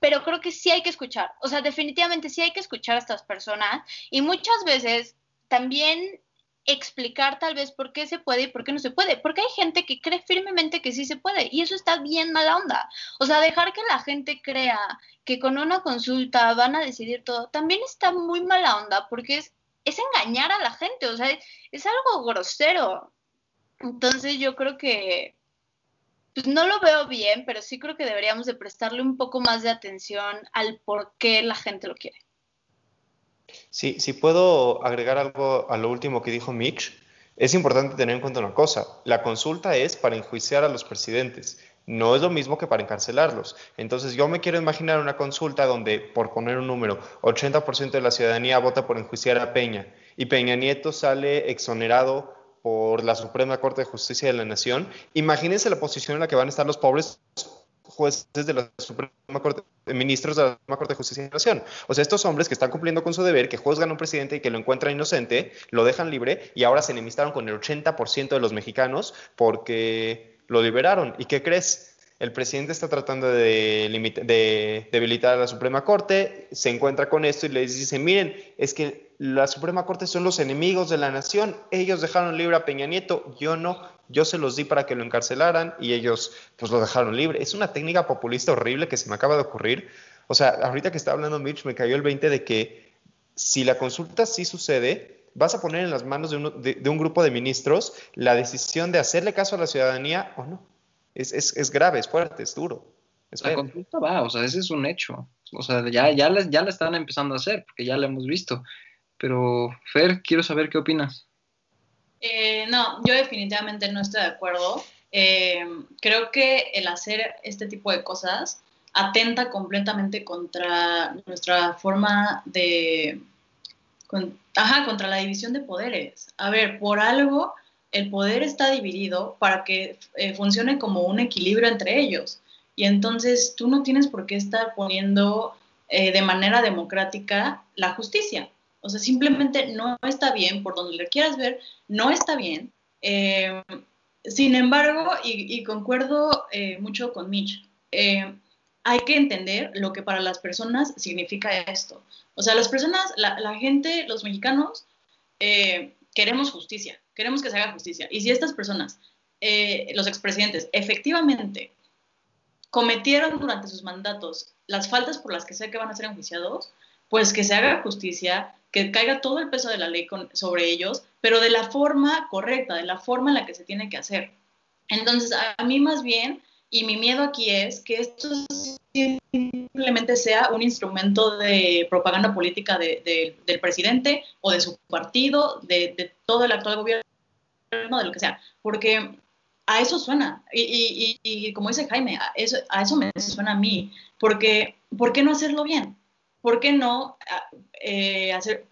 pero creo que sí hay que escuchar. O sea, definitivamente sí hay que escuchar a estas personas y muchas veces también explicar tal vez por qué se puede y por qué no se puede, porque hay gente que cree firmemente que sí se puede y eso está bien mala onda. O sea, dejar que la gente crea que con una consulta van a decidir todo, también está muy mala onda porque es, es engañar a la gente, o sea, es algo grosero. Entonces yo creo que pues no lo veo bien, pero sí creo que deberíamos de prestarle un poco más de atención al por qué la gente lo quiere. Sí, si puedo agregar algo a lo último que dijo Mitch, es importante tener en cuenta una cosa, la consulta es para enjuiciar a los presidentes, no es lo mismo que para encarcelarlos. Entonces yo me quiero imaginar una consulta donde, por poner un número, 80% de la ciudadanía vota por enjuiciar a Peña y Peña Nieto sale exonerado por la Suprema Corte de Justicia de la Nación, imagínense la posición en la que van a estar los pobres jueces de la Suprema Corte, ministros de la Suprema Corte de Justicia de la Nación. O sea, estos hombres que están cumpliendo con su deber, que juzgan a un presidente y que lo encuentran inocente, lo dejan libre y ahora se enemistaron con el 80% de los mexicanos porque lo liberaron. ¿Y qué crees? El presidente está tratando de, de, debilitar a la Suprema Corte, se encuentra con esto y les dice, miren, es que la Suprema Corte son los enemigos de la nación, ellos dejaron libre a Peña Nieto, yo no, yo se los di para que lo encarcelaran y ellos pues lo dejaron libre. Es una técnica populista horrible que se me acaba de ocurrir. O sea, ahorita que está hablando Mitch, me cayó el 20 de que si la consulta sí sucede, vas a poner en las manos de un grupo de ministros la decisión de hacerle caso a la ciudadanía o no. Es, es, es grave, es fuerte, es duro. la consulta va, o sea, ese es un hecho. o sea, ya, ya, la, ya la están empezando a hacer, porque ya la hemos visto. Pero, Fer, quiero saber qué opinas. Eh, no, yo definitivamente no estoy de acuerdo. Eh, creo que el hacer este tipo de cosas atenta completamente contra nuestra forma de... ajá, contra la división de poderes. A ver, por algo el poder está dividido para que eh, funcione como un equilibrio entre ellos. Y entonces tú no tienes por qué estar poniendo de manera democrática la justicia. O sea, simplemente no está bien, por donde lo quieras ver, no está bien. Eh, sin embargo, y, concuerdo eh, mucho con Mitch, eh, hay que entender lo que para las personas significa esto. O sea, las personas, la gente, los mexicanos, queremos justicia, queremos que se haga justicia. Y si estas personas, los expresidentes, efectivamente cometieron durante sus mandatos las faltas por las que sé que van a ser enjuiciados, pues que se haga justicia, que caiga todo el peso de la ley sobre ellos, pero de la forma correcta, de la forma en la que se tiene que hacer. Entonces, a, mí más bien, y mi miedo aquí es que esto simplemente sea un instrumento de propaganda política del presidente o de su partido, de, todo el actual gobierno, de lo que sea, porque a eso suena. Y, como dice Jaime, a eso, a eso me suena a mí, porque ¿por qué no hacerlo bien? ¿por qué no eh, hacer,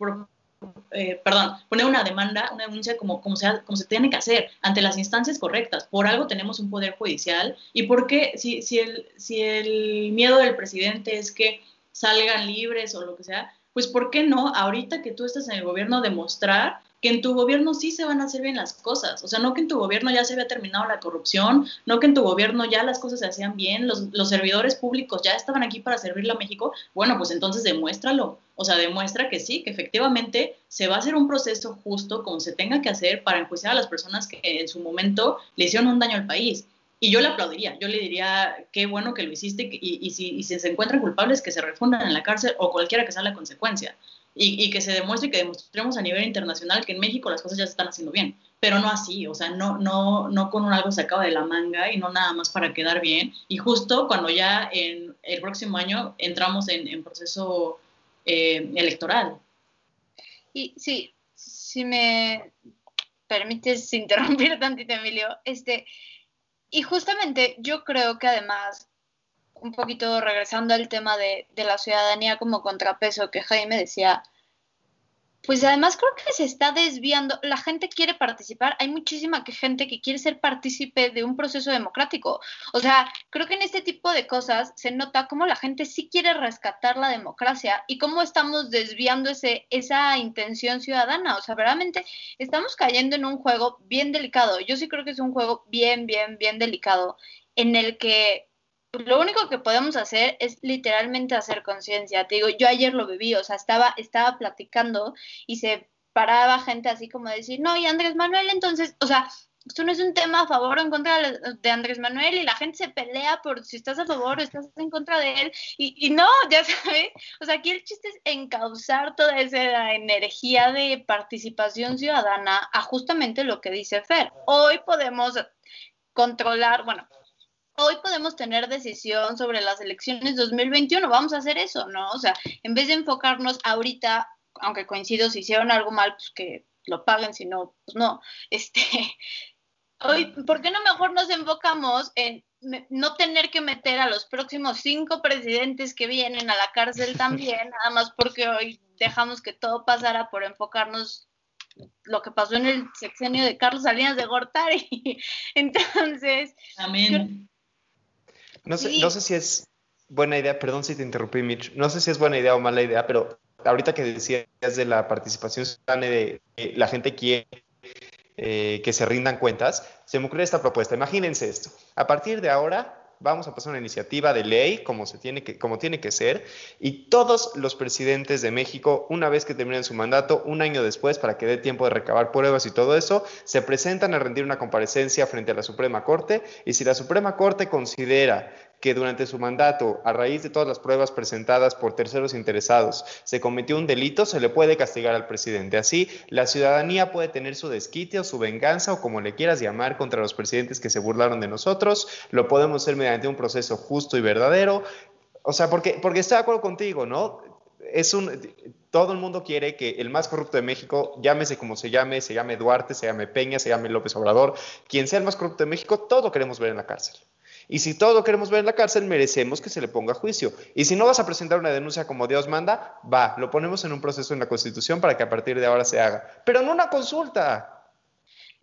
eh, perdón, poner una demanda, una denuncia como, como, sea, como se tiene que hacer ante las instancias correctas? Por algo tenemos un poder judicial y por qué, si, si, el, si el miedo del presidente es que salgan libres o lo que sea, pues ¿por qué no ahorita que tú estás en el gobierno demostrar que en tu gobierno sí se van a hacer bien las cosas. O sea, no que en tu gobierno ya se había terminado la corrupción, no que en tu gobierno ya las cosas se hacían bien, los, los servidores públicos ya estaban aquí para servirle a México. Bueno, pues entonces demuéstralo. O sea, demuestra que sí, que efectivamente se va a hacer un proceso justo como se tenga que hacer para enjuiciar a las personas que en su momento le hicieron un daño al país. Y yo le aplaudiría, yo le diría, qué bueno que lo hiciste y, si, se encuentran culpables, que se refundan en la cárcel o cualquiera que sea la consecuencia y, que se demuestre y que demostremos a nivel internacional que en México las cosas ya se están haciendo bien, pero no así, o sea, no, no, con un algo sacado de la manga y no nada más para quedar bien. Y justo cuando ya en el próximo año entramos en, proceso eh, electoral. Y sí, si me permites interrumpir tantito, Emilio, este, y justamente yo creo que además un poquito regresando al tema de, la ciudadanía como contrapeso que Jaime decía, pues además creo que se está desviando, la gente quiere participar, hay muchísima gente que quiere ser partícipe de un proceso democrático. O sea, creo que en este tipo de cosas se nota cómo la gente sí quiere rescatar la democracia y cómo estamos desviando ese, esa intención ciudadana. O sea, verdaderamente estamos cayendo en un juego bien delicado. Yo sí creo que es un juego bien, bien, bien delicado en el que lo único que podemos hacer es literalmente hacer conciencia. Te digo, yo ayer lo viví, o sea, estaba, estaba platicando y se paraba gente así como decir, no, y Andrés Manuel, entonces, o sea, esto no es un tema a favor o en contra de Andrés Manuel y la gente se pelea por si estás a favor o estás en contra de él. Y, y no, ya sabes, o sea, aquí el chiste es encauzar toda esa energía de participación ciudadana a justamente lo que dice Fer. Hoy podemos controlar, bueno, hoy podemos tener decisión sobre las elecciones 2021, vamos a hacer eso, ¿no? O sea, en vez de enfocarnos ahorita, aunque coincido, si hicieron algo mal, pues que lo paguen, si no, pues no. Este, hoy, ¿por qué no mejor nos enfocamos en no tener que meter a los próximos cinco presidentes que vienen a la cárcel también, nada más porque hoy dejamos que todo pasara por enfocarnos lo que pasó en el sexenio de Carlos Salinas de Gortari. Entonces, Amén. No sé, no sé si es buena idea, perdón si te interrumpí, Mitch, no sé si es buena idea o mala idea, pero ahorita que decías de la participación ciudadana de la gente quiere eh, que se rindan cuentas, se me ocurre esta propuesta. Imagínense esto. A partir de ahora, vamos a pasar una iniciativa de ley como, se tiene que, como tiene que ser y todos los presidentes de México, una vez que terminen su mandato, un año después, para que dé tiempo de recabar pruebas y todo eso, se presentan a rendir una comparecencia frente a la Suprema Corte y si la Suprema Corte considera que durante su mandato, a raíz de todas las pruebas presentadas por terceros interesados, se cometió un delito, se le puede castigar al presidente. Así, la ciudadanía puede tener su desquite o su venganza o como le quieras llamar contra los presidentes que se burlaron de nosotros. Lo podemos hacer mediante un proceso justo y verdadero O sea, porque, porque estoy de acuerdo contigo, ¿no? Es un, todo el mundo quiere que el más corrupto de México, llámese como se llame, se llame Duarte, se llame Peña, se llame López Obrador, quien sea el más corrupto de México, todo queremos ver en la cárcel. Y si todo lo queremos ver en la cárcel, merecemos que se le ponga juicio. Y si no vas a presentar una denuncia como Dios manda, va, lo ponemos en un proceso en la Constitución para que a partir de ahora se haga. Pero no una consulta.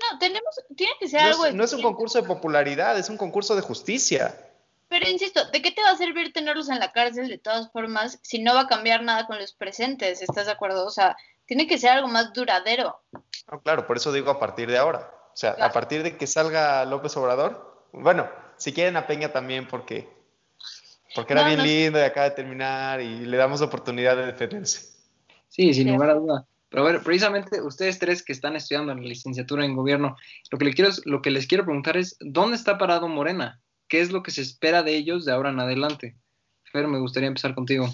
No, tenemos, tiene que ser no algo. Es, no es un concurso de popularidad, es un concurso de justicia. Pero insisto, ¿de qué te va a servir tenerlos en la cárcel de todas formas si no va a cambiar nada con los presentes? ¿Estás de acuerdo? O sea, tiene que ser algo más duradero. No, claro, por eso digo a partir de ahora. O sea, claro. a partir de que salga López Obrador, bueno, si quieren a Peña también porque, porque era no, bien no. lindo y acaba de terminar y le damos oportunidad de defenderse. Sí, sin lugar a duda. Pero a ver, precisamente ustedes tres que están estudiando la licenciatura en gobierno, lo que, les quiero, lo que les quiero preguntar es, ¿dónde está parado Morena? ¿Qué es lo que se espera de ellos de ahora en adelante? Fer, me gustaría empezar contigo.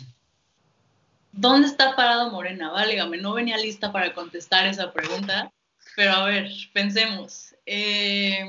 ¿Dónde está parado Morena? Válgame, no venía lista para contestar esa pregunta, pero a ver, pensemos. Eh,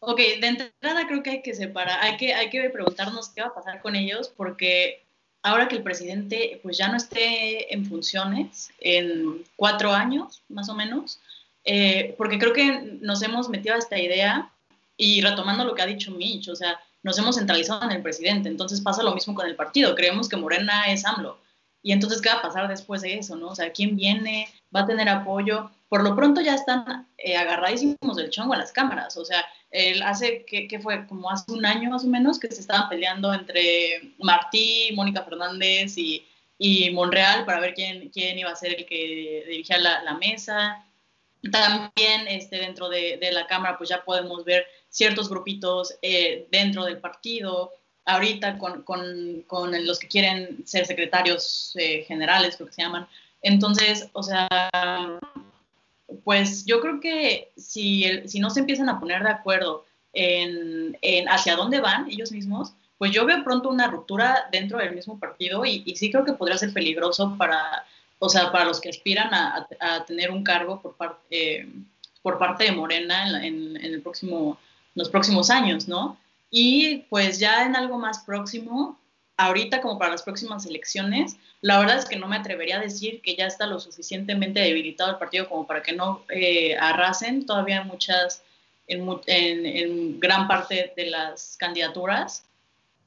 ok, de entrada creo que hay que separar, hay que, hay que preguntarnos qué va a pasar con ellos, porque ahora que el presidente pues ya no esté en funciones en cuatro años, más o menos, eh, porque creo que nos hemos metido a esta idea y retomando lo que ha dicho Mitch, o sea, nos hemos centralizado en el presidente, entonces pasa lo mismo con el partido, creemos que Morena es AMLO. Y entonces, ¿qué va a pasar después de eso? ¿no? O sea, ¿quién viene? ¿Va a tener apoyo? Por lo pronto ya están eh, agarradísimos del chongo en las cámaras. O sea, él hace, ¿qué, ¿qué, fue? Como hace un año más o menos que se estaban peleando entre Martí, Mónica Fernández y, y, Monreal para ver quién, quién iba a ser el que dirigía la, la mesa. También este, dentro de, de, la Cámara pues ya podemos ver ciertos grupitos eh, dentro del partido, ahorita con, con, con, los que quieren ser secretarios eh, generales, creo que se llaman. Entonces, o sea, pues yo creo que si, el, si no se empiezan a poner de acuerdo en, en, hacia dónde van ellos mismos, pues yo veo pronto una ruptura dentro del mismo partido y, y sí creo que podría ser peligroso para, o sea, para los que aspiran a, a, tener un cargo por, par, eh, por parte de Morena en, en, en el próximo, los próximos años, ¿no? Y pues ya en algo más próximo, ahorita como para las próximas elecciones, la verdad es que no me atrevería a decir que ya está lo suficientemente debilitado el partido como para que no eh, arrasen todavía muchas, en, gran parte de las candidaturas.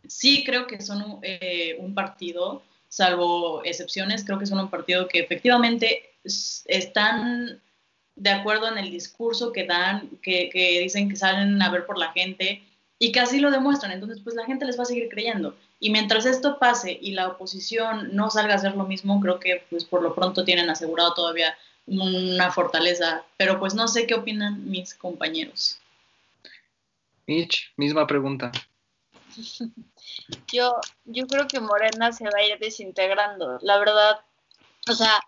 Sí creo que son un, eh, un partido, salvo excepciones, creo que son un partido que efectivamente están de acuerdo en el discurso que dan, que dicen que salen a ver por la gente, y que así lo demuestran. Entonces, pues la gente les va a seguir creyendo. Y mientras esto pase y la oposición no salga a hacer lo mismo, creo que pues por lo pronto tienen asegurado todavía una fortaleza. Pero pues no sé qué opinan mis compañeros. Mitch, misma pregunta. Yo, yo creo que Morena se va a ir desintegrando. La verdad, o sea,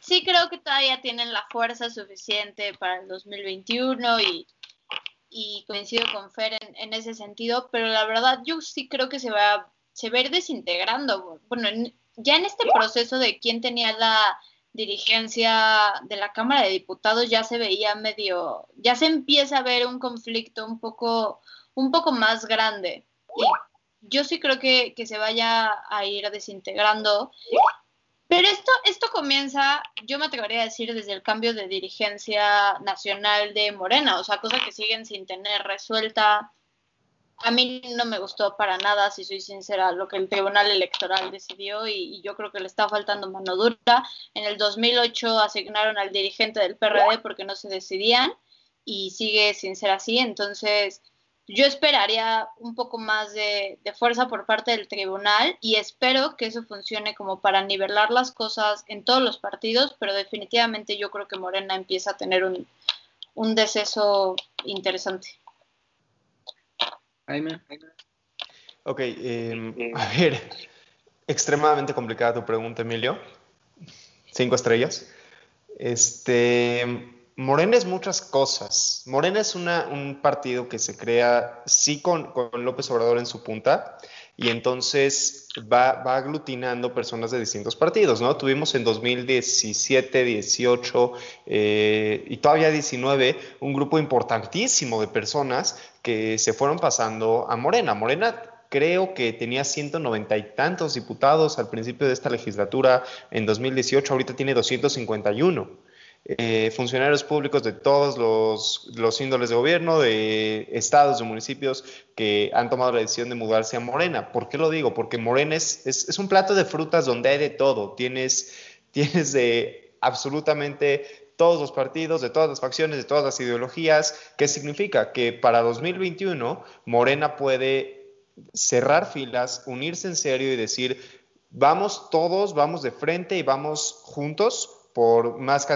sí creo que todavía tienen la fuerza suficiente para el 2021 y y coincido con Fer en, en, ese sentido, pero la verdad yo sí creo que se va, se va a ir desintegrando. Bueno, en, ya en este proceso de quién tenía la dirigencia de la Cámara de Diputados ya se veía medio, ya se empieza a ver un conflicto un poco, un poco más grande. Y yo sí creo que, que se vaya a ir desintegrando pero esto, esto comienza, yo me atrevería a decir, desde el cambio de dirigencia nacional de Morena, o sea, cosa que siguen sin tener resuelta. A mí no me gustó para nada, si soy sincera, lo que el Tribunal Electoral decidió y, y yo creo que le está faltando mano dura. En el 2008 asignaron al dirigente del PRD porque no se decidían y sigue sin ser así, entonces yo esperaría un poco más de, de, fuerza por parte del tribunal y espero que eso funcione como para nivelar las cosas en todos los partidos, pero definitivamente yo creo que Morena empieza a tener un, un deceso interesante. Jaime. Ok, eh, a ver, extremadamente complicada tu pregunta, Emilio. Cinco estrellas. Este Morena es muchas cosas. Morena es una, un partido que se crea, sí, con, López Obrador en su punta, y entonces va, va, aglutinando personas de distintos partidos, ¿no? Tuvimos en 2017, 18 eh, y todavía 19 un grupo importantísimo de personas que se fueron pasando a Morena. Morena creo que tenía 190 y tantos diputados al principio de esta legislatura en 2018, ahorita tiene 251. Eh, funcionarios públicos de todos los, los, índoles de gobierno, de estados, de municipios que han tomado la decisión de mudarse a Morena. ¿Por qué lo digo? Porque Morena es, es, un plato de frutas donde hay de todo. Tienes, tienes de absolutamente todos los partidos, de todas las facciones, de todas las ideologías. ¿Qué significa? Que para 2021 Morena puede cerrar filas, unirse en serio y decir, vamos todos, vamos de frente y vamos juntos por más,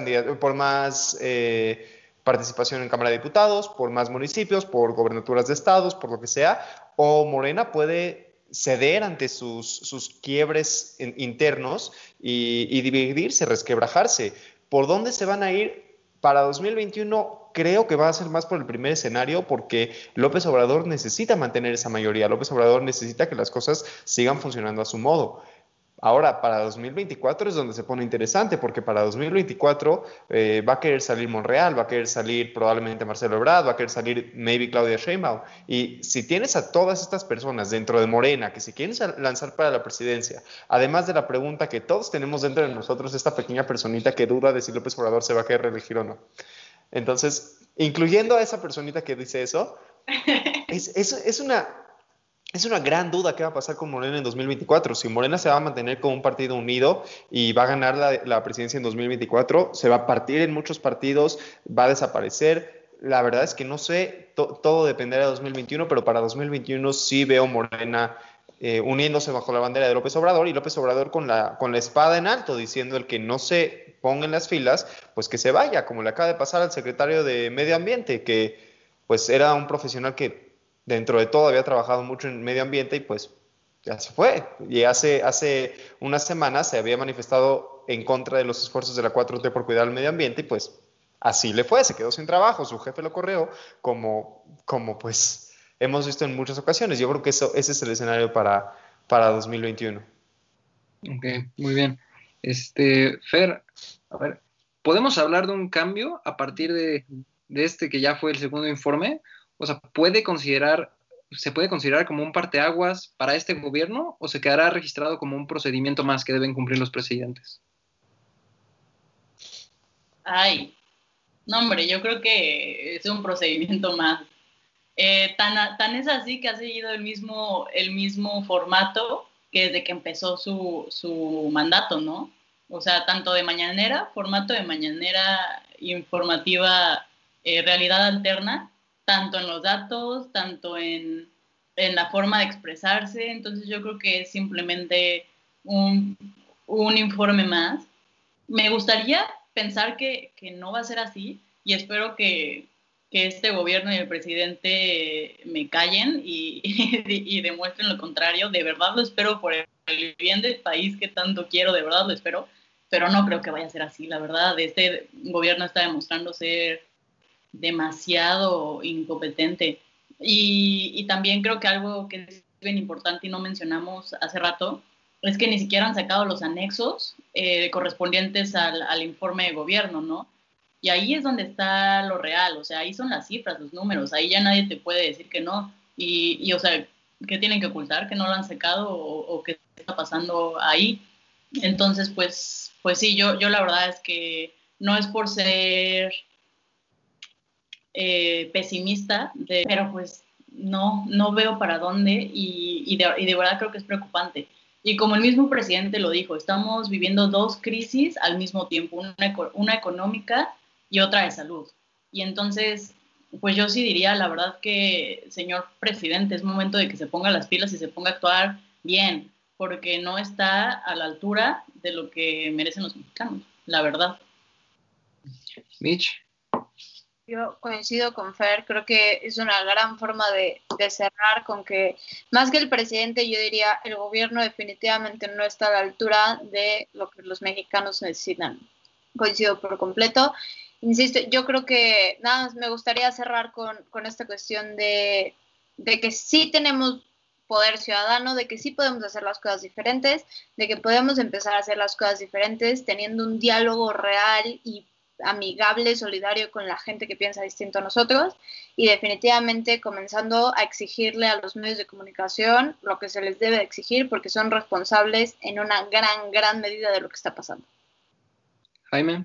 por más eh, participación en Cámara de Diputados, por más municipios, por gobernaturas de estados, por lo que sea, o Morena puede ceder ante sus, sus quiebres internos y, y, dividirse, resquebrajarse. ¿Por dónde se van a ir? Para 2021 creo que va a ser más por el primer escenario porque López Obrador necesita mantener esa mayoría. López Obrador necesita que las cosas sigan funcionando a su modo. Ahora, para 2024 es donde se pone interesante, porque para 2024 eh, va a querer salir Monreal, va a querer salir probablemente Marcelo Ebrard, va a querer salir maybe Claudia Sheinbaum. Y si tienes a todas estas personas dentro de Morena que se quieren lanzar para la presidencia, además de la pregunta que todos tenemos dentro de nosotros, esta pequeña personita que duda de si López Obrador se va a querer reelegir o no. Entonces, incluyendo a esa personita que dice eso, es, es una es una gran duda qué va a pasar con Morena en 2024. Si Morena se va a mantener como un partido unido y va a ganar la, presidencia en 2024, se va a partir en muchos partidos, va a desaparecer. La verdad es que no sé, todo dependerá de 2021, pero para 2021 sí veo Morena eh, uniéndose bajo la bandera de López Obrador y López Obrador con la, con la espada en alto, diciendo el que no se ponga en las filas, pues que se vaya, como le acaba de pasar al secretario de Medio Ambiente, que pues era un profesional que dentro de todo había trabajado mucho en medio ambiente y pues ya se fue. Y hace, hace unas semanas se había manifestado en contra de los esfuerzos de la 4T por cuidar el medio ambiente y pues así le fue, se quedó sin trabajo, su jefe lo corrió, como, como pues hemos visto en muchas ocasiones. Yo creo que eso, ese es el escenario para, para 2021. Ok, muy bien. Este, Fer, a ver, ¿podemos hablar de un cambio a partir de, de este que ya fue el segundo informe? O sea, puede considerar, se puede considerar como un parteaguas para este gobierno o se quedará registrado como un procedimiento más que deben cumplir los presidentes? Ay, no hombre, yo creo que es un procedimiento más. Eh, tan, es así que ha seguido el mismo, el mismo formato que desde que empezó su, su mandato, ¿no? O sea, tanto de mañanera, formato de mañanera informativa, eh, realidad alterna, tanto en los datos, tanto en, la forma de expresarse. Entonces yo creo que es simplemente un, informe más. Me gustaría pensar que, no va a ser así y espero que, este gobierno y el presidente me callen y, y, demuestren lo contrario. De verdad lo espero por el bien del país que tanto quiero, de verdad lo espero, pero no creo que vaya a ser así. La verdad, este gobierno está demostrando ser demasiado incompetente. Y, también creo que algo que es bien importante y no mencionamos hace rato es que ni siquiera han sacado los anexos eh, correspondientes al, informe de gobierno, ¿no? Y ahí es donde está lo real, o sea, ahí son las cifras, los números, ahí ya nadie te puede decir que no. Y, o sea, ¿qué tienen que ocultar? ¿Que no lo han sacado o, o qué está pasando ahí? Entonces, pues, pues sí, yo, yo la verdad es que no es por ser eh, pesimista, pero pues no, no veo para dónde y, de, verdad creo que es preocupante. Y como el mismo presidente lo dijo, estamos viviendo dos crisis al mismo tiempo, una, una económica y otra de salud. Y entonces, pues yo sí diría, la verdad que, señor presidente, es momento de que se ponga las pilas y se ponga a actuar bien, porque no está a la altura de lo que merecen los mexicanos, la verdad. Mitch. Yo coincido con Fer, creo que es una gran forma de, cerrar con que, más que el presidente, yo diría, el gobierno definitivamente no está a la altura de lo que los mexicanos necesitan. Coincido por completo. Insisto, yo creo que nada más me gustaría cerrar con, esta cuestión de, de que sí tenemos poder ciudadano, de que sí podemos hacer las cosas diferentes, de que podemos empezar a hacer las cosas diferentes teniendo un diálogo real y amigable, solidario con la gente que piensa distinto a nosotros y definitivamente comenzando a exigirle a los medios de comunicación lo que se les debe exigir porque son responsables en una gran, gran medida de lo que está pasando. Jaime.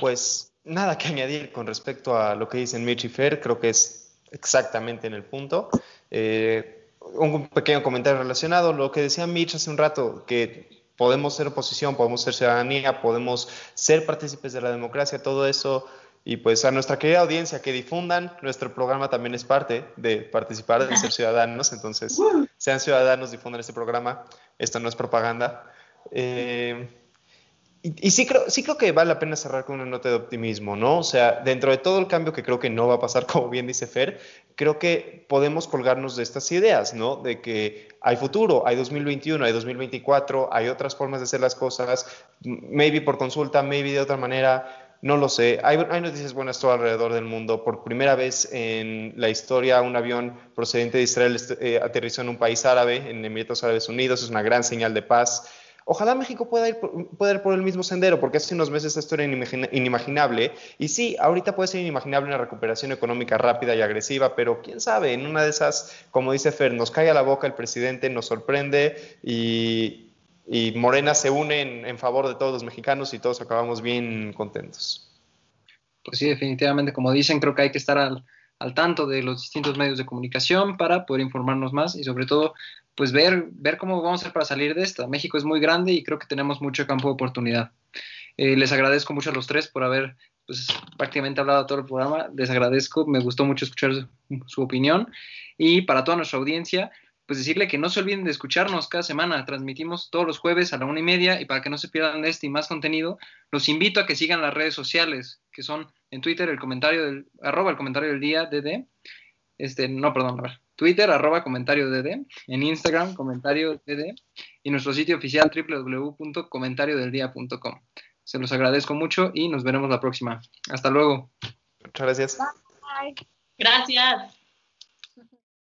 Pues nada que añadir con respecto a lo que dicen Mitch y Fer, creo que es exactamente en el punto. Eh, un pequeño comentario relacionado, lo que decía Mitch hace un rato, que podemos ser oposición, podemos ser ciudadanía, podemos ser partícipes de la democracia, todo eso. Y pues a nuestra querida audiencia que difundan, nuestro programa también es parte de participar, de ser ciudadanos, entonces sean ciudadanos, difundan este programa, esto no es propaganda. Eh, y, sí, creo, sí creo que vale la pena cerrar con una nota de optimismo, ¿no? O sea, dentro de todo el cambio que creo que no va a pasar, como bien dice Fer, creo que podemos colgarnos de estas ideas, ¿no? De que hay futuro, hay 2021, hay 2024, hay otras formas de hacer las cosas, maybe por consulta, maybe de otra manera, no lo sé. Hay, noticias buenas todo alrededor del mundo. Por primera vez en la historia, un avión procedente de Israel eh, aterrizó en un país árabe, en Emiratos Árabes Unidos, es una gran señal de paz. Ojalá México pueda ir, por, por el mismo sendero, porque hace unos meses esto era inimaginable. Y sí, ahorita puede ser inimaginable una recuperación económica rápida y agresiva, pero quién sabe, en una de esas, como dice Fer, nos cae a la boca el presidente, nos sorprende y, Morena se une en, favor de todos los mexicanos y todos acabamos bien contentos. Pues sí, definitivamente, como dicen, creo que hay que estar al, al tanto de los distintos medios de comunicación para poder informarnos más y sobre todo pues ver, ver cómo vamos a hacer para salir de esta. México es muy grande y creo que tenemos mucho campo de oportunidad. Eh, les agradezco mucho a los tres por haber pues, prácticamente hablado todo el programa. Les agradezco, me gustó mucho escuchar su, opinión. Y para toda nuestra audiencia, pues decirle que no se olviden de escucharnos cada semana. Transmitimos todos los jueves a la una y media y para que no se pierdan este y más contenido, los invito a que sigan las redes sociales, que son en Twitter el comentario del, arroba el comentario del día, DD. Este, no, perdón, a ver. Twitter, arroba comentario DD, en Instagram, comentario DD, y nuestro sitio oficial www.comentariodeldia.com. Se los agradezco mucho y nos veremos la próxima. Hasta luego. Muchas gracias. Bye. Gracias.